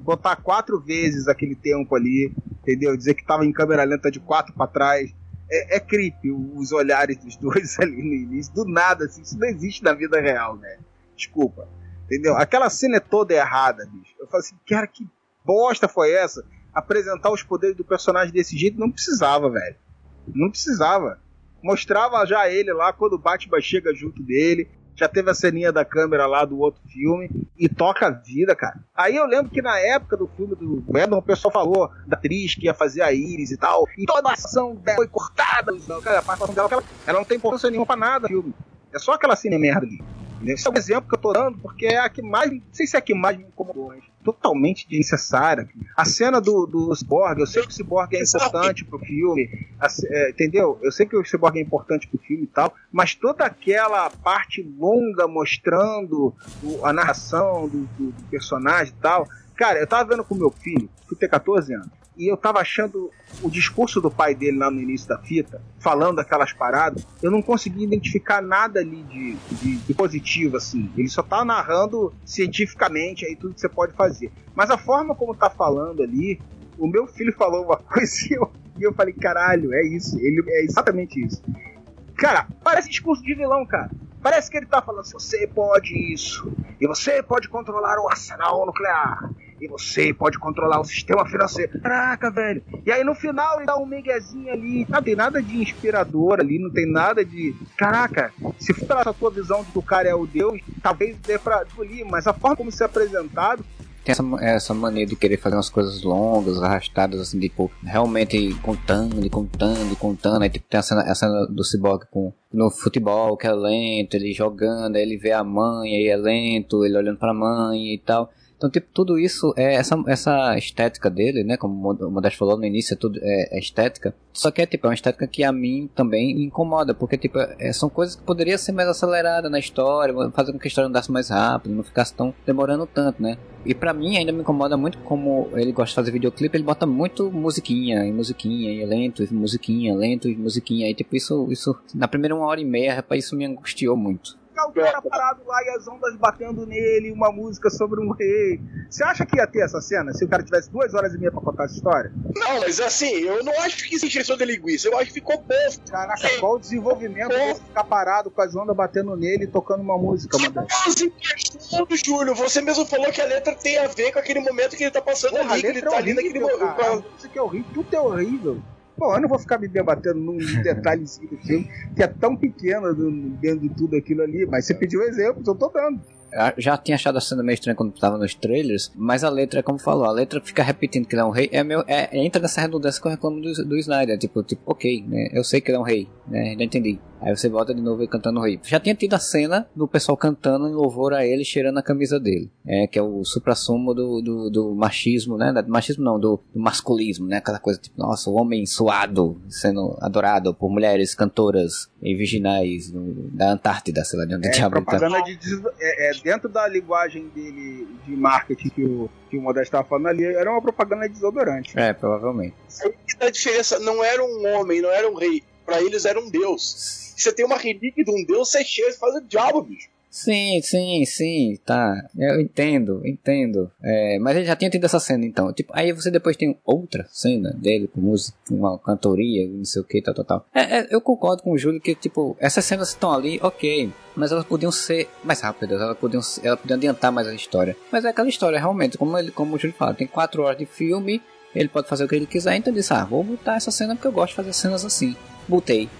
botar quatro vezes aquele tempo ali, entendeu? Dizer que tava em câmera lenta de quatro pra trás, é, é creepy os olhares dos dois ali no início. Do nada, assim, isso não existe na vida real, né? Desculpa. Entendeu? Aquela cena é toda errada, bicho. Eu falo assim, cara, que bosta foi essa? Apresentar os poderes do personagem desse jeito não precisava, velho. Não precisava. Mostrava já ele lá quando o Batman chega junto dele. Já teve a ceninha da câmera lá do outro filme. E toca a vida, cara. Aí eu lembro que na época do filme do Venom, o pessoal falou da atriz que ia fazer a Iris e tal. E toda a ação dela foi cortada. Cara, a participação dela, ela, não tem importância nenhuma pra nada filme. É só aquela cena merda ali. Esse é o exemplo que eu tô dando, porque é a que mais. Não sei se é a que mais me incomodou, mas totalmente desnecessária. A cena do, do Cyborg, eu sei que o Cyborg é importante pro filme, é, entendeu? Eu sei que o Cyborg é importante pro filme e tal, mas toda aquela parte longa mostrando o- a narração do, do- do personagem e tal. Cara, eu tava vendo com meu filho, que tem 14 anos, e eu tava achando o discurso do pai dele lá no início da fita, falando aquelas paradas, eu não consegui identificar nada ali de, de, de positivo, assim. Ele só tá narrando cientificamente aí tudo que você pode fazer. Mas a forma como tá falando ali, o meu filho falou uma coisa e eu, e eu falei, caralho, é isso. Ele é exatamente isso. Cara, parece discurso de vilão, cara. Parece que ele tá falando, você pode isso, e você pode controlar o arsenal nuclear, e você pode controlar o sistema financeiro. Caraca, velho. E aí no final ele dá um miguezinho ali. Não tem nada de inspirador ali, não tem nada de. Caraca, se for pela tua visão de que o cara é o Deus, talvez dê pra engolir, mas a forma como isso é apresentado, Tem essa, essa de querer fazer umas coisas longas, arrastadas, assim, tipo, realmente contando contando e contando. Aí, tipo, tem a cena, a cena do Cyborg com, no futebol, que é lento, ele jogando, aí ele vê a mãe, aí é lento, ele olhando pra mãe e tal. Então, tipo, tudo isso é essa, essa estética dele, né? Como o Modesto falou no início, é tudo é, é estética. Só que é, tipo, é uma estética que a mim também me incomoda, porque, tipo, é, são coisas que poderiam ser mais aceleradas na história, fazer com que a história andasse mais rápido, não ficasse tão demorando tanto, né? E pra mim ainda me incomoda muito como ele gosta de fazer videoclipe, ele bota muito musiquinha e musiquinha, e lento, e musiquinha, lento e musiquinha. E tipo, isso, isso na primeira uma hora e meia, rapaz, isso me angustiou muito. Ficar o cara parado lá e as ondas batendo nele, uma música sobre um rei. Você acha que ia ter essa cena se o cara tivesse duas horas e meia pra contar essa história? Não, mas assim, eu não acho que isso é encheção de linguiça. Eu acho que ficou bom. Caraca, qual o desenvolvimento desse ficar parado com as ondas batendo nele e tocando uma música, mano? Mas encaixando, Júlio, você mesmo falou que a letra tem a ver com aquele momento que ele tá passando Porra, ali, que ele letra tá é ali naquele momento. A música é horrível, tudo é horrível. Pô, eu não vou ficar me debatendo num detalhezinho do filme que é tão pequeno dentro de tudo aquilo ali, mas você pediu exemplos, eu tô dando. Já tinha achado a cena meio estranha quando tava nos trailers, mas a letra, como falou, a letra fica repetindo que ele é um rei, é meu, é, entra nessa redundância que eu reclamo do, do Snyder, tipo, tipo, ok, né, eu sei que ele é um rei, né, já entendi. Aí você volta de novo ele cantando o rei. Já tinha tido a cena do pessoal cantando em louvor a ele, cheirando a camisa dele, é, que é o supra-sumo do, do, do machismo, né, do machismo não, do, do masculismo, né, aquela coisa tipo, nossa, o homem suado sendo adorado por mulheres cantoras e virginais no- da Antártida, sei lá de onde É, diabo tá. propaganda de des- é, é, dentro da linguagem dele de marketing que o, que o Modesto estava falando ali, era uma propaganda de desodorante. É, provavelmente. Aí que a diferença, não era um homem, não era um rei. Pra eles era um deus. Você tem uma relíquia de um deus, você chega e faz o diabo, bicho. Sim, sim, sim, tá. Eu entendo, entendo. É, mas ele já tinha tido essa cena, então. Tipo, aí você depois tem outra cena dele com música, uma cantoria, não sei o que, tal, tal, tal. É, é, eu concordo com o Júlio que, tipo, essas cenas estão ali, ok. Mas elas podiam ser mais rápidas, elas podiam, elas podiam adiantar mais a história. Mas é aquela história, realmente, como, ele, como o Júlio fala, tem quatro horas de filme, ele pode fazer o que ele quiser, então ele disse, ah, vou botar essa cena porque eu gosto de fazer cenas assim. Botei.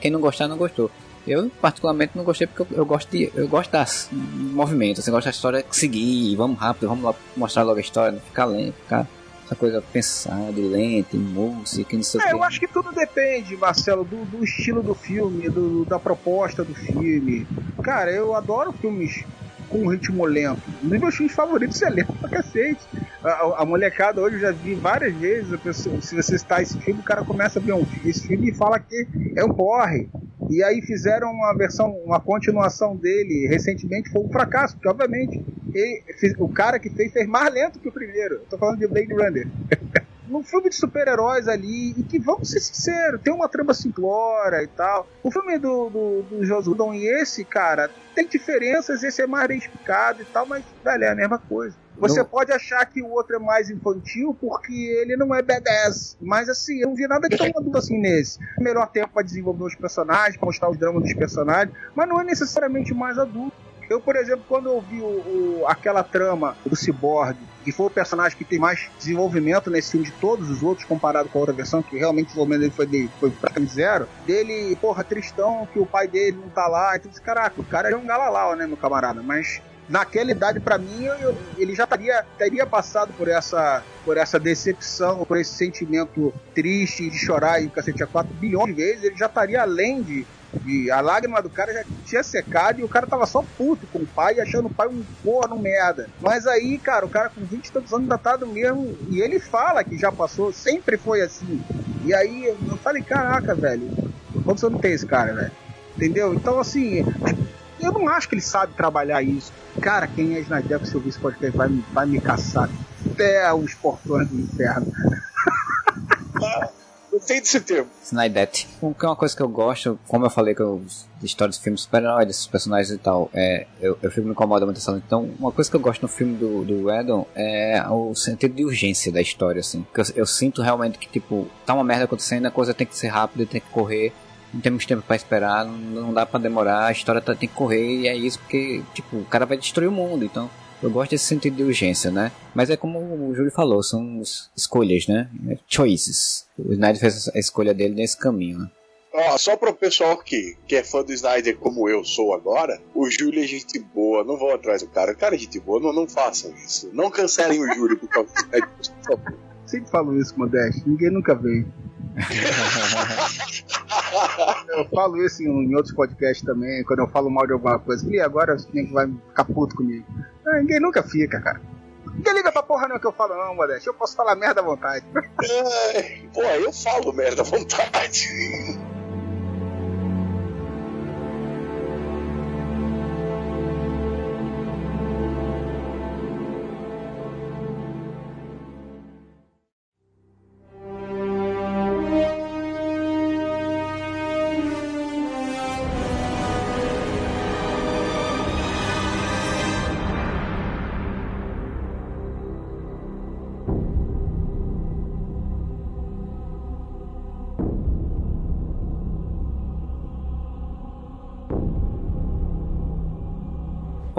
Quem não gostar, não gostou. Eu, particularmente, não gostei porque eu, eu gosto de. Eu gosto das movimento, assim, eu gosto da história seguir, vamos rápido, vamos lá mostrar logo a história, não ficar lento, ficar essa coisa pensada, lenta, música, não sei o É, que. eu acho que tudo depende, Marcelo, do, do estilo do filme, do- da proposta do filme. Cara, eu adoro filmes com ritmo lento. Um dos meus filmes favoritos é lento pra cacete. A, a- a molecada hoje eu já vi várias vezes, pessoa, se você está esse filme, o cara começa a ver um, esse filme e fala que é um porre. E aí fizeram uma versão, uma continuação dele recentemente, foi um fracasso, porque obviamente ele- o cara que fez fez mais lento que o primeiro. Eu tô falando de Blade Runner num filme de super-heróis ali, e que, vamos ser sinceros, tem uma trama simplória e tal. O filme do, do, do Joss Whedon e esse, cara, tem diferenças, esse é mais bem explicado e tal, mas, velho, é a mesma coisa. Você Não- pode achar que o outro é mais infantil porque ele não é badass. Mas assim, eu não vi nada de tão adulto assim nesse. Melhor tempo pra desenvolver os personagens, pra mostrar os dramas dos personagens, mas não é necessariamente mais adulto. Eu, por exemplo, quando eu vi o, o- aquela trama do Cyborg, que foi o personagem que tem mais desenvolvimento nesse filme de todos os outros, comparado com a outra versão, que realmente o desenvolvimento dele foi, de, foi praticamente zero, dele, porra, tristão, que o pai dele não tá lá, e tudo isso, caraca, o cara é um galalau, né, meu camarada, mas naquela idade, pra mim, eu- ele já teria, teria passado por essa, por essa decepção, por esse sentimento triste de chorar e cacete a 4 bilhões de vezes, ele já estaria além de, de- a lágrima do cara já tinha secado e o cara tava só puto com o pai, achando o pai um porra, um merda. Mas aí, cara, o cara com 20 e tantos anos ainda tá mesmo. E ele fala que já passou, sempre foi assim. E aí eu falei, caraca, velho, quantos anos tem esse cara, velho? Entendeu? Então, assim, eu não acho que ele sabe trabalhar isso. Cara, quem é Snyder, se eu ouvir esse podcast, vai, vai me caçar até os portões do inferno. Gostei desse termo. Snydette. O que é uma coisa que eu gosto, como eu falei que eu de histórias de filmes super-heróis, desses personagens e tal, é, eu, eu fico me incomoda muito essa Então, uma coisa que eu gosto no filme do, do Whedon é o sentido de urgência da história, assim. Porque eu, eu sinto realmente que, tipo, tá uma merda acontecendo, a coisa tem que ser rápida, tem que correr, não temos tempo pra esperar, não, dá pra demorar, a história tá- tem que correr, e é isso porque, tipo, o cara vai destruir o mundo, então... Eu gosto desse sentido de urgência, né? Mas é como o Júlio falou, são es- escolhas, né? Choices. O Snyder fez a escolha dele nesse caminho, né? Ó, só pro pessoal que, que é fã do Snyder como eu sou agora, o Júlio é gente boa, não vão atrás do cara. O cara é gente boa, não, não façam isso. Não cancelem o Júlio por causa do Snyder, por favor. Sempre falo isso, Modeste, ninguém nunca veio. Eu falo isso em, em outros podcasts também, quando eu falo mal de alguma coisa. E agora o gente vai ficar puto comigo. Ah, ninguém nunca fica, cara. Ninguém liga pra porra não que eu falo, não, Modeste. Eu posso falar merda à vontade. Ai, Pô, eu falo merda à vontade.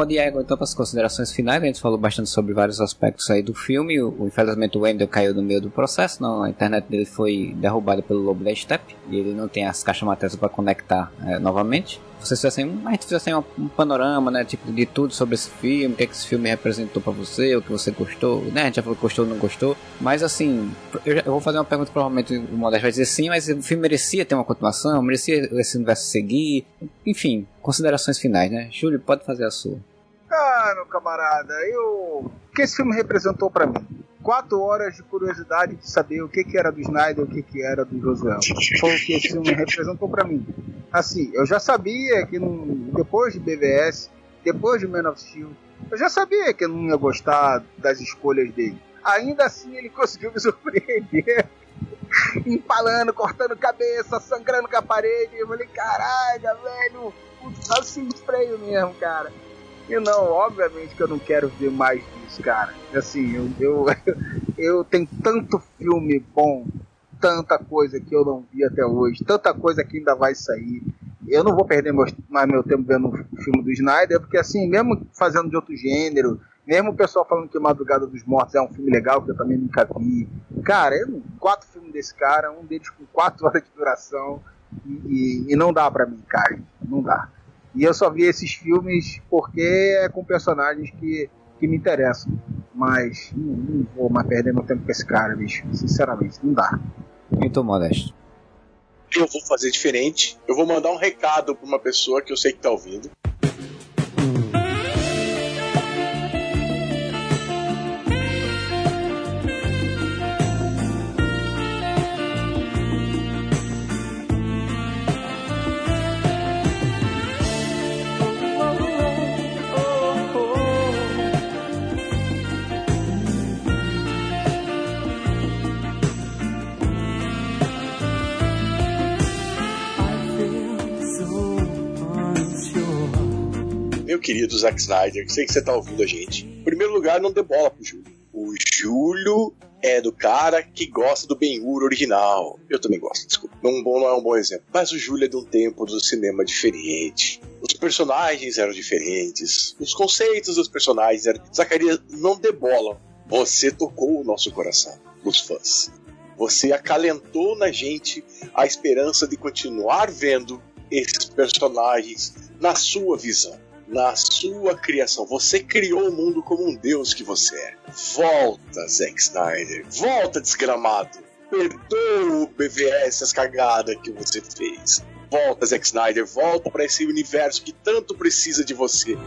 Ir agora então para as considerações finais. A gente falou bastante sobre vários aspectos aí do filme. O, o- infelizmente o Wendell caiu no meio do processo. Não, a internet dele foi derrubada pelo Lobo da Steppe. E ele não tem as caixas matérias para conectar eh, novamente. Vocês fizessem, a gente fizesse um, um panorama, né? Tipo, de tudo sobre esse filme. O que, é que esse filme representou para você. O que você gostou. Né? A gente já falou que gostou ou não gostou. Mas assim, eu, já- eu vou fazer uma pergunta. Provavelmente o Modesto vai dizer sim. Mas o filme merecia ter uma continuação. Merecia esse universo seguir. Enfim, considerações finais, né? Júlio, pode fazer a sua. Meu camarada, eu. O que esse filme representou pra mim? Quatro horas de curiosidade de saber o que, que era do Snyder e o que, que era do Josué. Foi o que esse filme representou pra mim. Assim, eu já sabia que não- depois de BVS, depois de Man of Steel, eu já sabia que eu não ia gostar das escolhas dele. Ainda assim, ele conseguiu me surpreender. empalando, cortando cabeça, sangrando com a parede. Eu falei, caralho, velho, puta, assim freio mesmo, cara. E não, obviamente que eu não quero ver mais disso, cara. Assim, eu, eu, eu tenho tanto filme bom, tanta coisa que eu não vi até hoje, tanta coisa que ainda vai sair. Eu não vou perder mais meu tempo vendo o filme do Snyder, porque assim, mesmo fazendo de outro gênero, mesmo o pessoal falando que Madrugada dos Mortos é um filme legal, que eu também nunca vi. Cara, eu quatro filmes desse cara, um deles com quatro horas de duração, e, e- e não dá pra mim, cara. Não dá. E eu só vi esses filmes porque é com personagens que, que me interessam. Mas não, não vou mais perder meu tempo com esse cara, bicho. Sinceramente, não dá. Então, Modesto. Eu vou fazer diferente. Eu vou mandar um recado pra uma pessoa que eu sei que tá ouvindo. Meu querido Zack Snyder, sei que você tá ouvindo a gente. Em primeiro lugar, não dê bola pro Júlio. O Júlio é do cara que gosta do Ben-Hur original. Eu também gosto, desculpa. Não, bom, não é um bom exemplo. Mas o Júlio é de um tempo do cinema diferente. Os personagens eram diferentes. Os conceitos dos personagens eram... Zacarias, não dê bola. Você tocou o nosso coração, os fãs. Você acalentou na gente a esperança de continuar vendo esses personagens na sua visão, na sua criação. Você criou o mundo como um deus que você é. Volta, Zack Snyder. Volta, desgramado. Perdoa o BVS, as cagadas que você fez. Volta, Zack Snyder. Volta para esse universo que tanto precisa de você.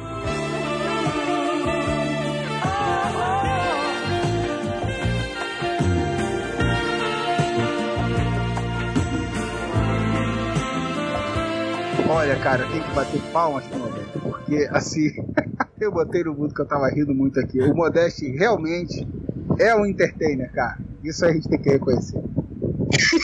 Olha, cara, tem que bater palmas pro Modeste, porque assim, eu botei no mundo que eu tava rindo muito aqui. O Modeste realmente é um entertainer, cara. Isso a gente tem que reconhecer.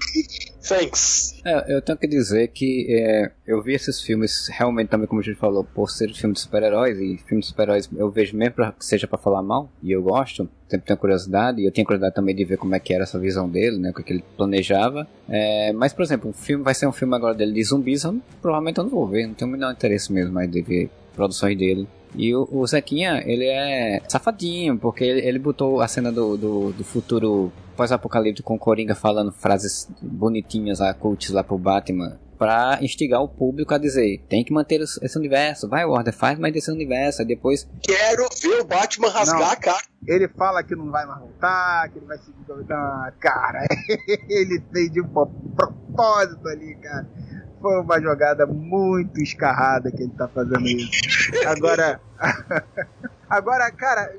Thanks. É, eu tenho que dizer que é, eu vi esses filmes realmente também, como a gente falou, por ser filme de super-heróis, e filme de super-heróis eu vejo mesmo pra, que seja pra falar mal, e eu gosto, sempre tenho curiosidade, e eu tinha curiosidade também de ver como é que era essa visão dele, né, o que, que ele planejava. É, mas, por exemplo, um filme vai ser um filme agora dele de zumbis, eu, provavelmente eu não vou ver, não tenho o menor interesse mesmo mais de ver produções dele. E o, o Zequinha, ele é safadinho, porque ele, ele botou a cena do, do, do futuro pós-apocalíptico com o Coringa falando frases bonitinhas lá, cults lá pro Batman, pra instigar o público a dizer, tem que manter esse universo, vai Warner, faz mais desse universo, aí depois... Quero ver o Batman rasgar Não. a cara. Ele fala que não vai mais voltar, que ele vai seguir. Ah, cara, ele fez de pro- propósito ali, cara. Foi uma jogada muito escarrada que ele tá fazendo isso. Agora. Agora, cara.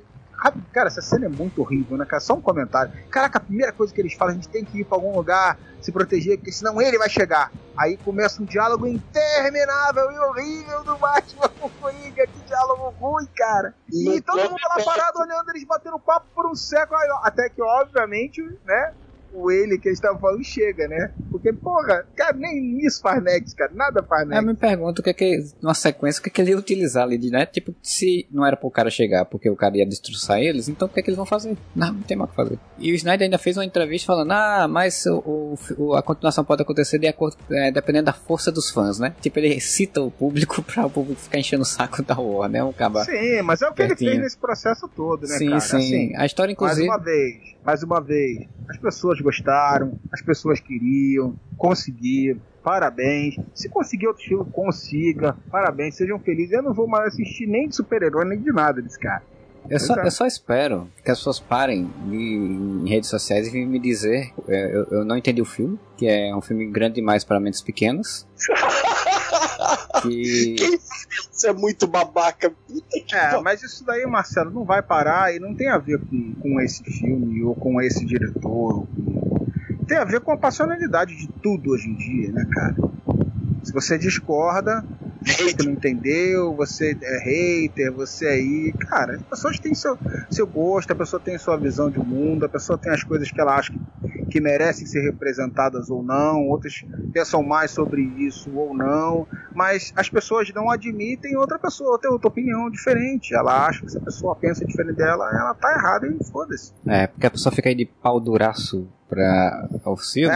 Cara, essa cena é muito horrível, né, cara? Só um comentário. Caraca, a primeira coisa que eles falam, a gente tem que ir pra algum lugar, se proteger, porque senão ele vai chegar. Aí começa um diálogo interminável e horrível do Batman com o Coringa. Que diálogo ruim, cara. E todo mundo lá parado olhando eles batendo papo por um século. Até que, obviamente, né? O ele que eles estavam falando chega, né? Porque, porra, cara, nem isso faz Nex, cara. Nada faz Eu me pergunto o que é que, numa sequência, o que é que ele ia utilizar ali, de, né? Tipo, se não era pro cara chegar porque o cara ia destroçar eles, então o que é que eles vão fazer? Não, não tem mais o que fazer. E o Snyder ainda fez uma entrevista falando, ah, mas o, o- a continuação pode acontecer de acordo, é, dependendo da força dos fãs, né? Tipo, ele cita o público pra o público ficar enchendo o saco da Warner, né? Um caba. Sim, mas é o que ele Pertinho. fez nesse processo todo, né, sim, cara? sim. Assim, A história, mais inclusive. uma vez, mais uma vez, as pessoas gostaram, as pessoas queriam, conseguiram. Parabéns. Se conseguir outro filme, consiga. Parabéns, sejam felizes. Eu não vou mais assistir nem de super-herói, nem de nada desse cara. Eu só, Exato. eu só espero que as pessoas parem de, em redes sociais e me dizer. é, Eu, eu não entendi o filme, que é um filme grande demais para mentes pequenas. que Quem Isso é muito babaca. Puta que É, mas isso daí, Marcelo, não vai parar e não tem a ver com, com esse filme ou com esse diretor. ou com- Tem a ver com a passionalidade de tudo hoje em dia, né, cara? Se você discorda, você que não entendeu, você é hater, você aí. Cara, as pessoas têm seu, seu gosto, a pessoa tem sua visão de mundo, a pessoa tem as coisas que ela acha que, que merecem ser representadas ou não, outras pensam mais sobre isso ou não, mas as pessoas não admitem outra pessoa ter outra opinião diferente. Ela acha que se a pessoa pensa diferente dela, ela tá errada e foda-se. É, porque a pessoa fica aí de pau duraço pra o filme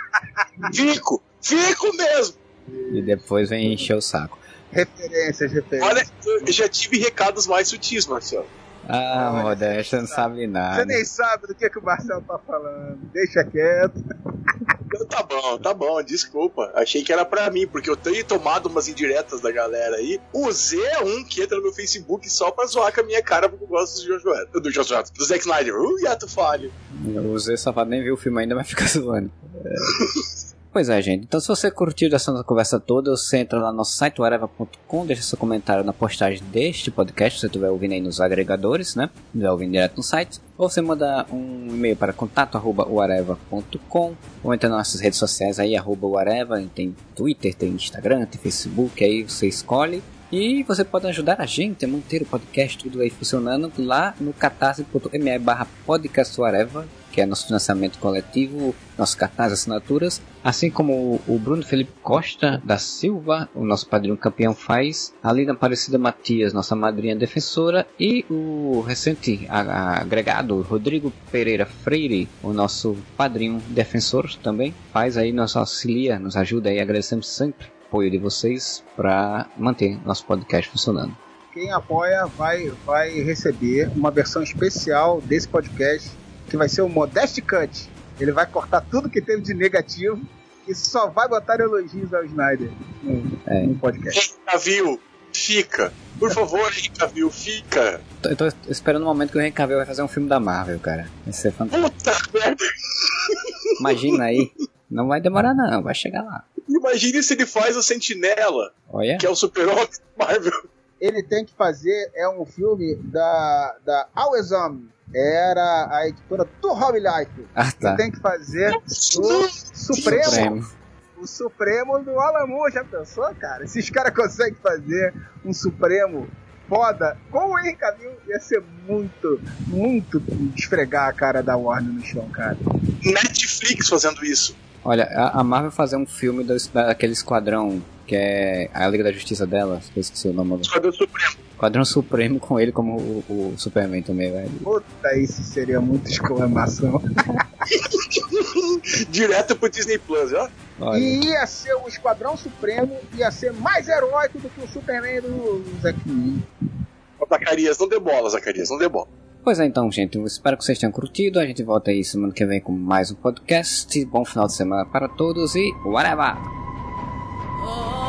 Fico! Fico mesmo! E depois vem encher o saco. Referências, referências. Olha, eu já tive recados mais sutis, Marcelo. Ah, Modesta não sabe Você nada. nem sabe do que, que o Marcelo tá falando. Deixa quieto. Então tá bom, tá bom, desculpa. Achei que era pra mim, porque eu tenho tomado umas indiretas da galera aí. O Zé é um que entra no meu Facebook só pra zoar com a minha cara, porque eu gosto do Josué. Do Josué, do Zack Snyder. Uh, Yato falho. O Zé Safado nem viu o filme ainda, mas fica zoando. É. Pois é, gente. Então, se você curtiu essa nossa conversa toda, você entra lá no nosso site, whatever.com, deixa seu comentário na postagem deste podcast, se você estiver ouvindo aí nos agregadores, né? Estiver ouvindo direto no site. Ou você manda um e-mail para contato arroba whatever.com ou entra nas nossas redes sociais aí, arroba tem Twitter, tem Instagram, tem Facebook, aí você escolhe. E você pode ajudar a gente a manter o podcast tudo aí funcionando lá no catarse.me barra que é nosso financiamento coletivo, nosso cartaz assinaturas, assim como o Bruno Felipe Costa da Silva, o nosso padrinho campeão faz, a Lina Aparecida Matias, nossa madrinha defensora, e o recente agregado Rodrigo Pereira Freire, o nosso padrinho defensor também, faz aí, nos auxilia, nos ajuda aí, agradecemos sempre o apoio de vocês para manter nosso podcast funcionando. Quem apoia vai, vai receber uma versão especial desse podcast, que vai ser o Modest Cut. Ele vai cortar tudo que teve de negativo e só vai botar elogios ao Snyder no, É. no podcast. Cavill, fica. Por favor, Henry Cavill, fica. Eu tô esperando o momento que o Henry Cavill vai fazer um filme da Marvel, cara. Vai ser fantástico. Puta merda. Imagina aí. Não vai demorar não, vai chegar lá. Imagine se ele faz o Sentinela, Olha. que é o super-homem Marvel. Ele tem que fazer é um filme da, da Awesome. Era a editora do Hobby Life. Ah, tá. Ele tem que fazer o Supremo. Supremo. o Supremo do Alamo. Já pensou, cara? Se os caras conseguem fazer um Supremo foda com o Henry Cavill, ia ser muito, muito esfregar a cara da Warner no chão, cara. Netflix fazendo isso. Olha, a, a Marvel fazer um filme do, daquele esquadrão que é a Liga da Justiça dela, eu esqueci o nome Esquadrão Supremo. Esquadrão Supremo com ele como o, o Superman também, velho. Puta, isso seria muita exclamação. Direto pro Disney Plus, ó. Olha, E ia ser o Esquadrão Supremo, ia ser mais heróico do que o Superman do Zack Zacarias, não dê bola, Zacarias, não dê bola. Pois é, então, gente, eu espero que vocês tenham curtido. A gente volta aí semana que vem com mais um podcast. Bom final de semana para todos e whatever! Oh.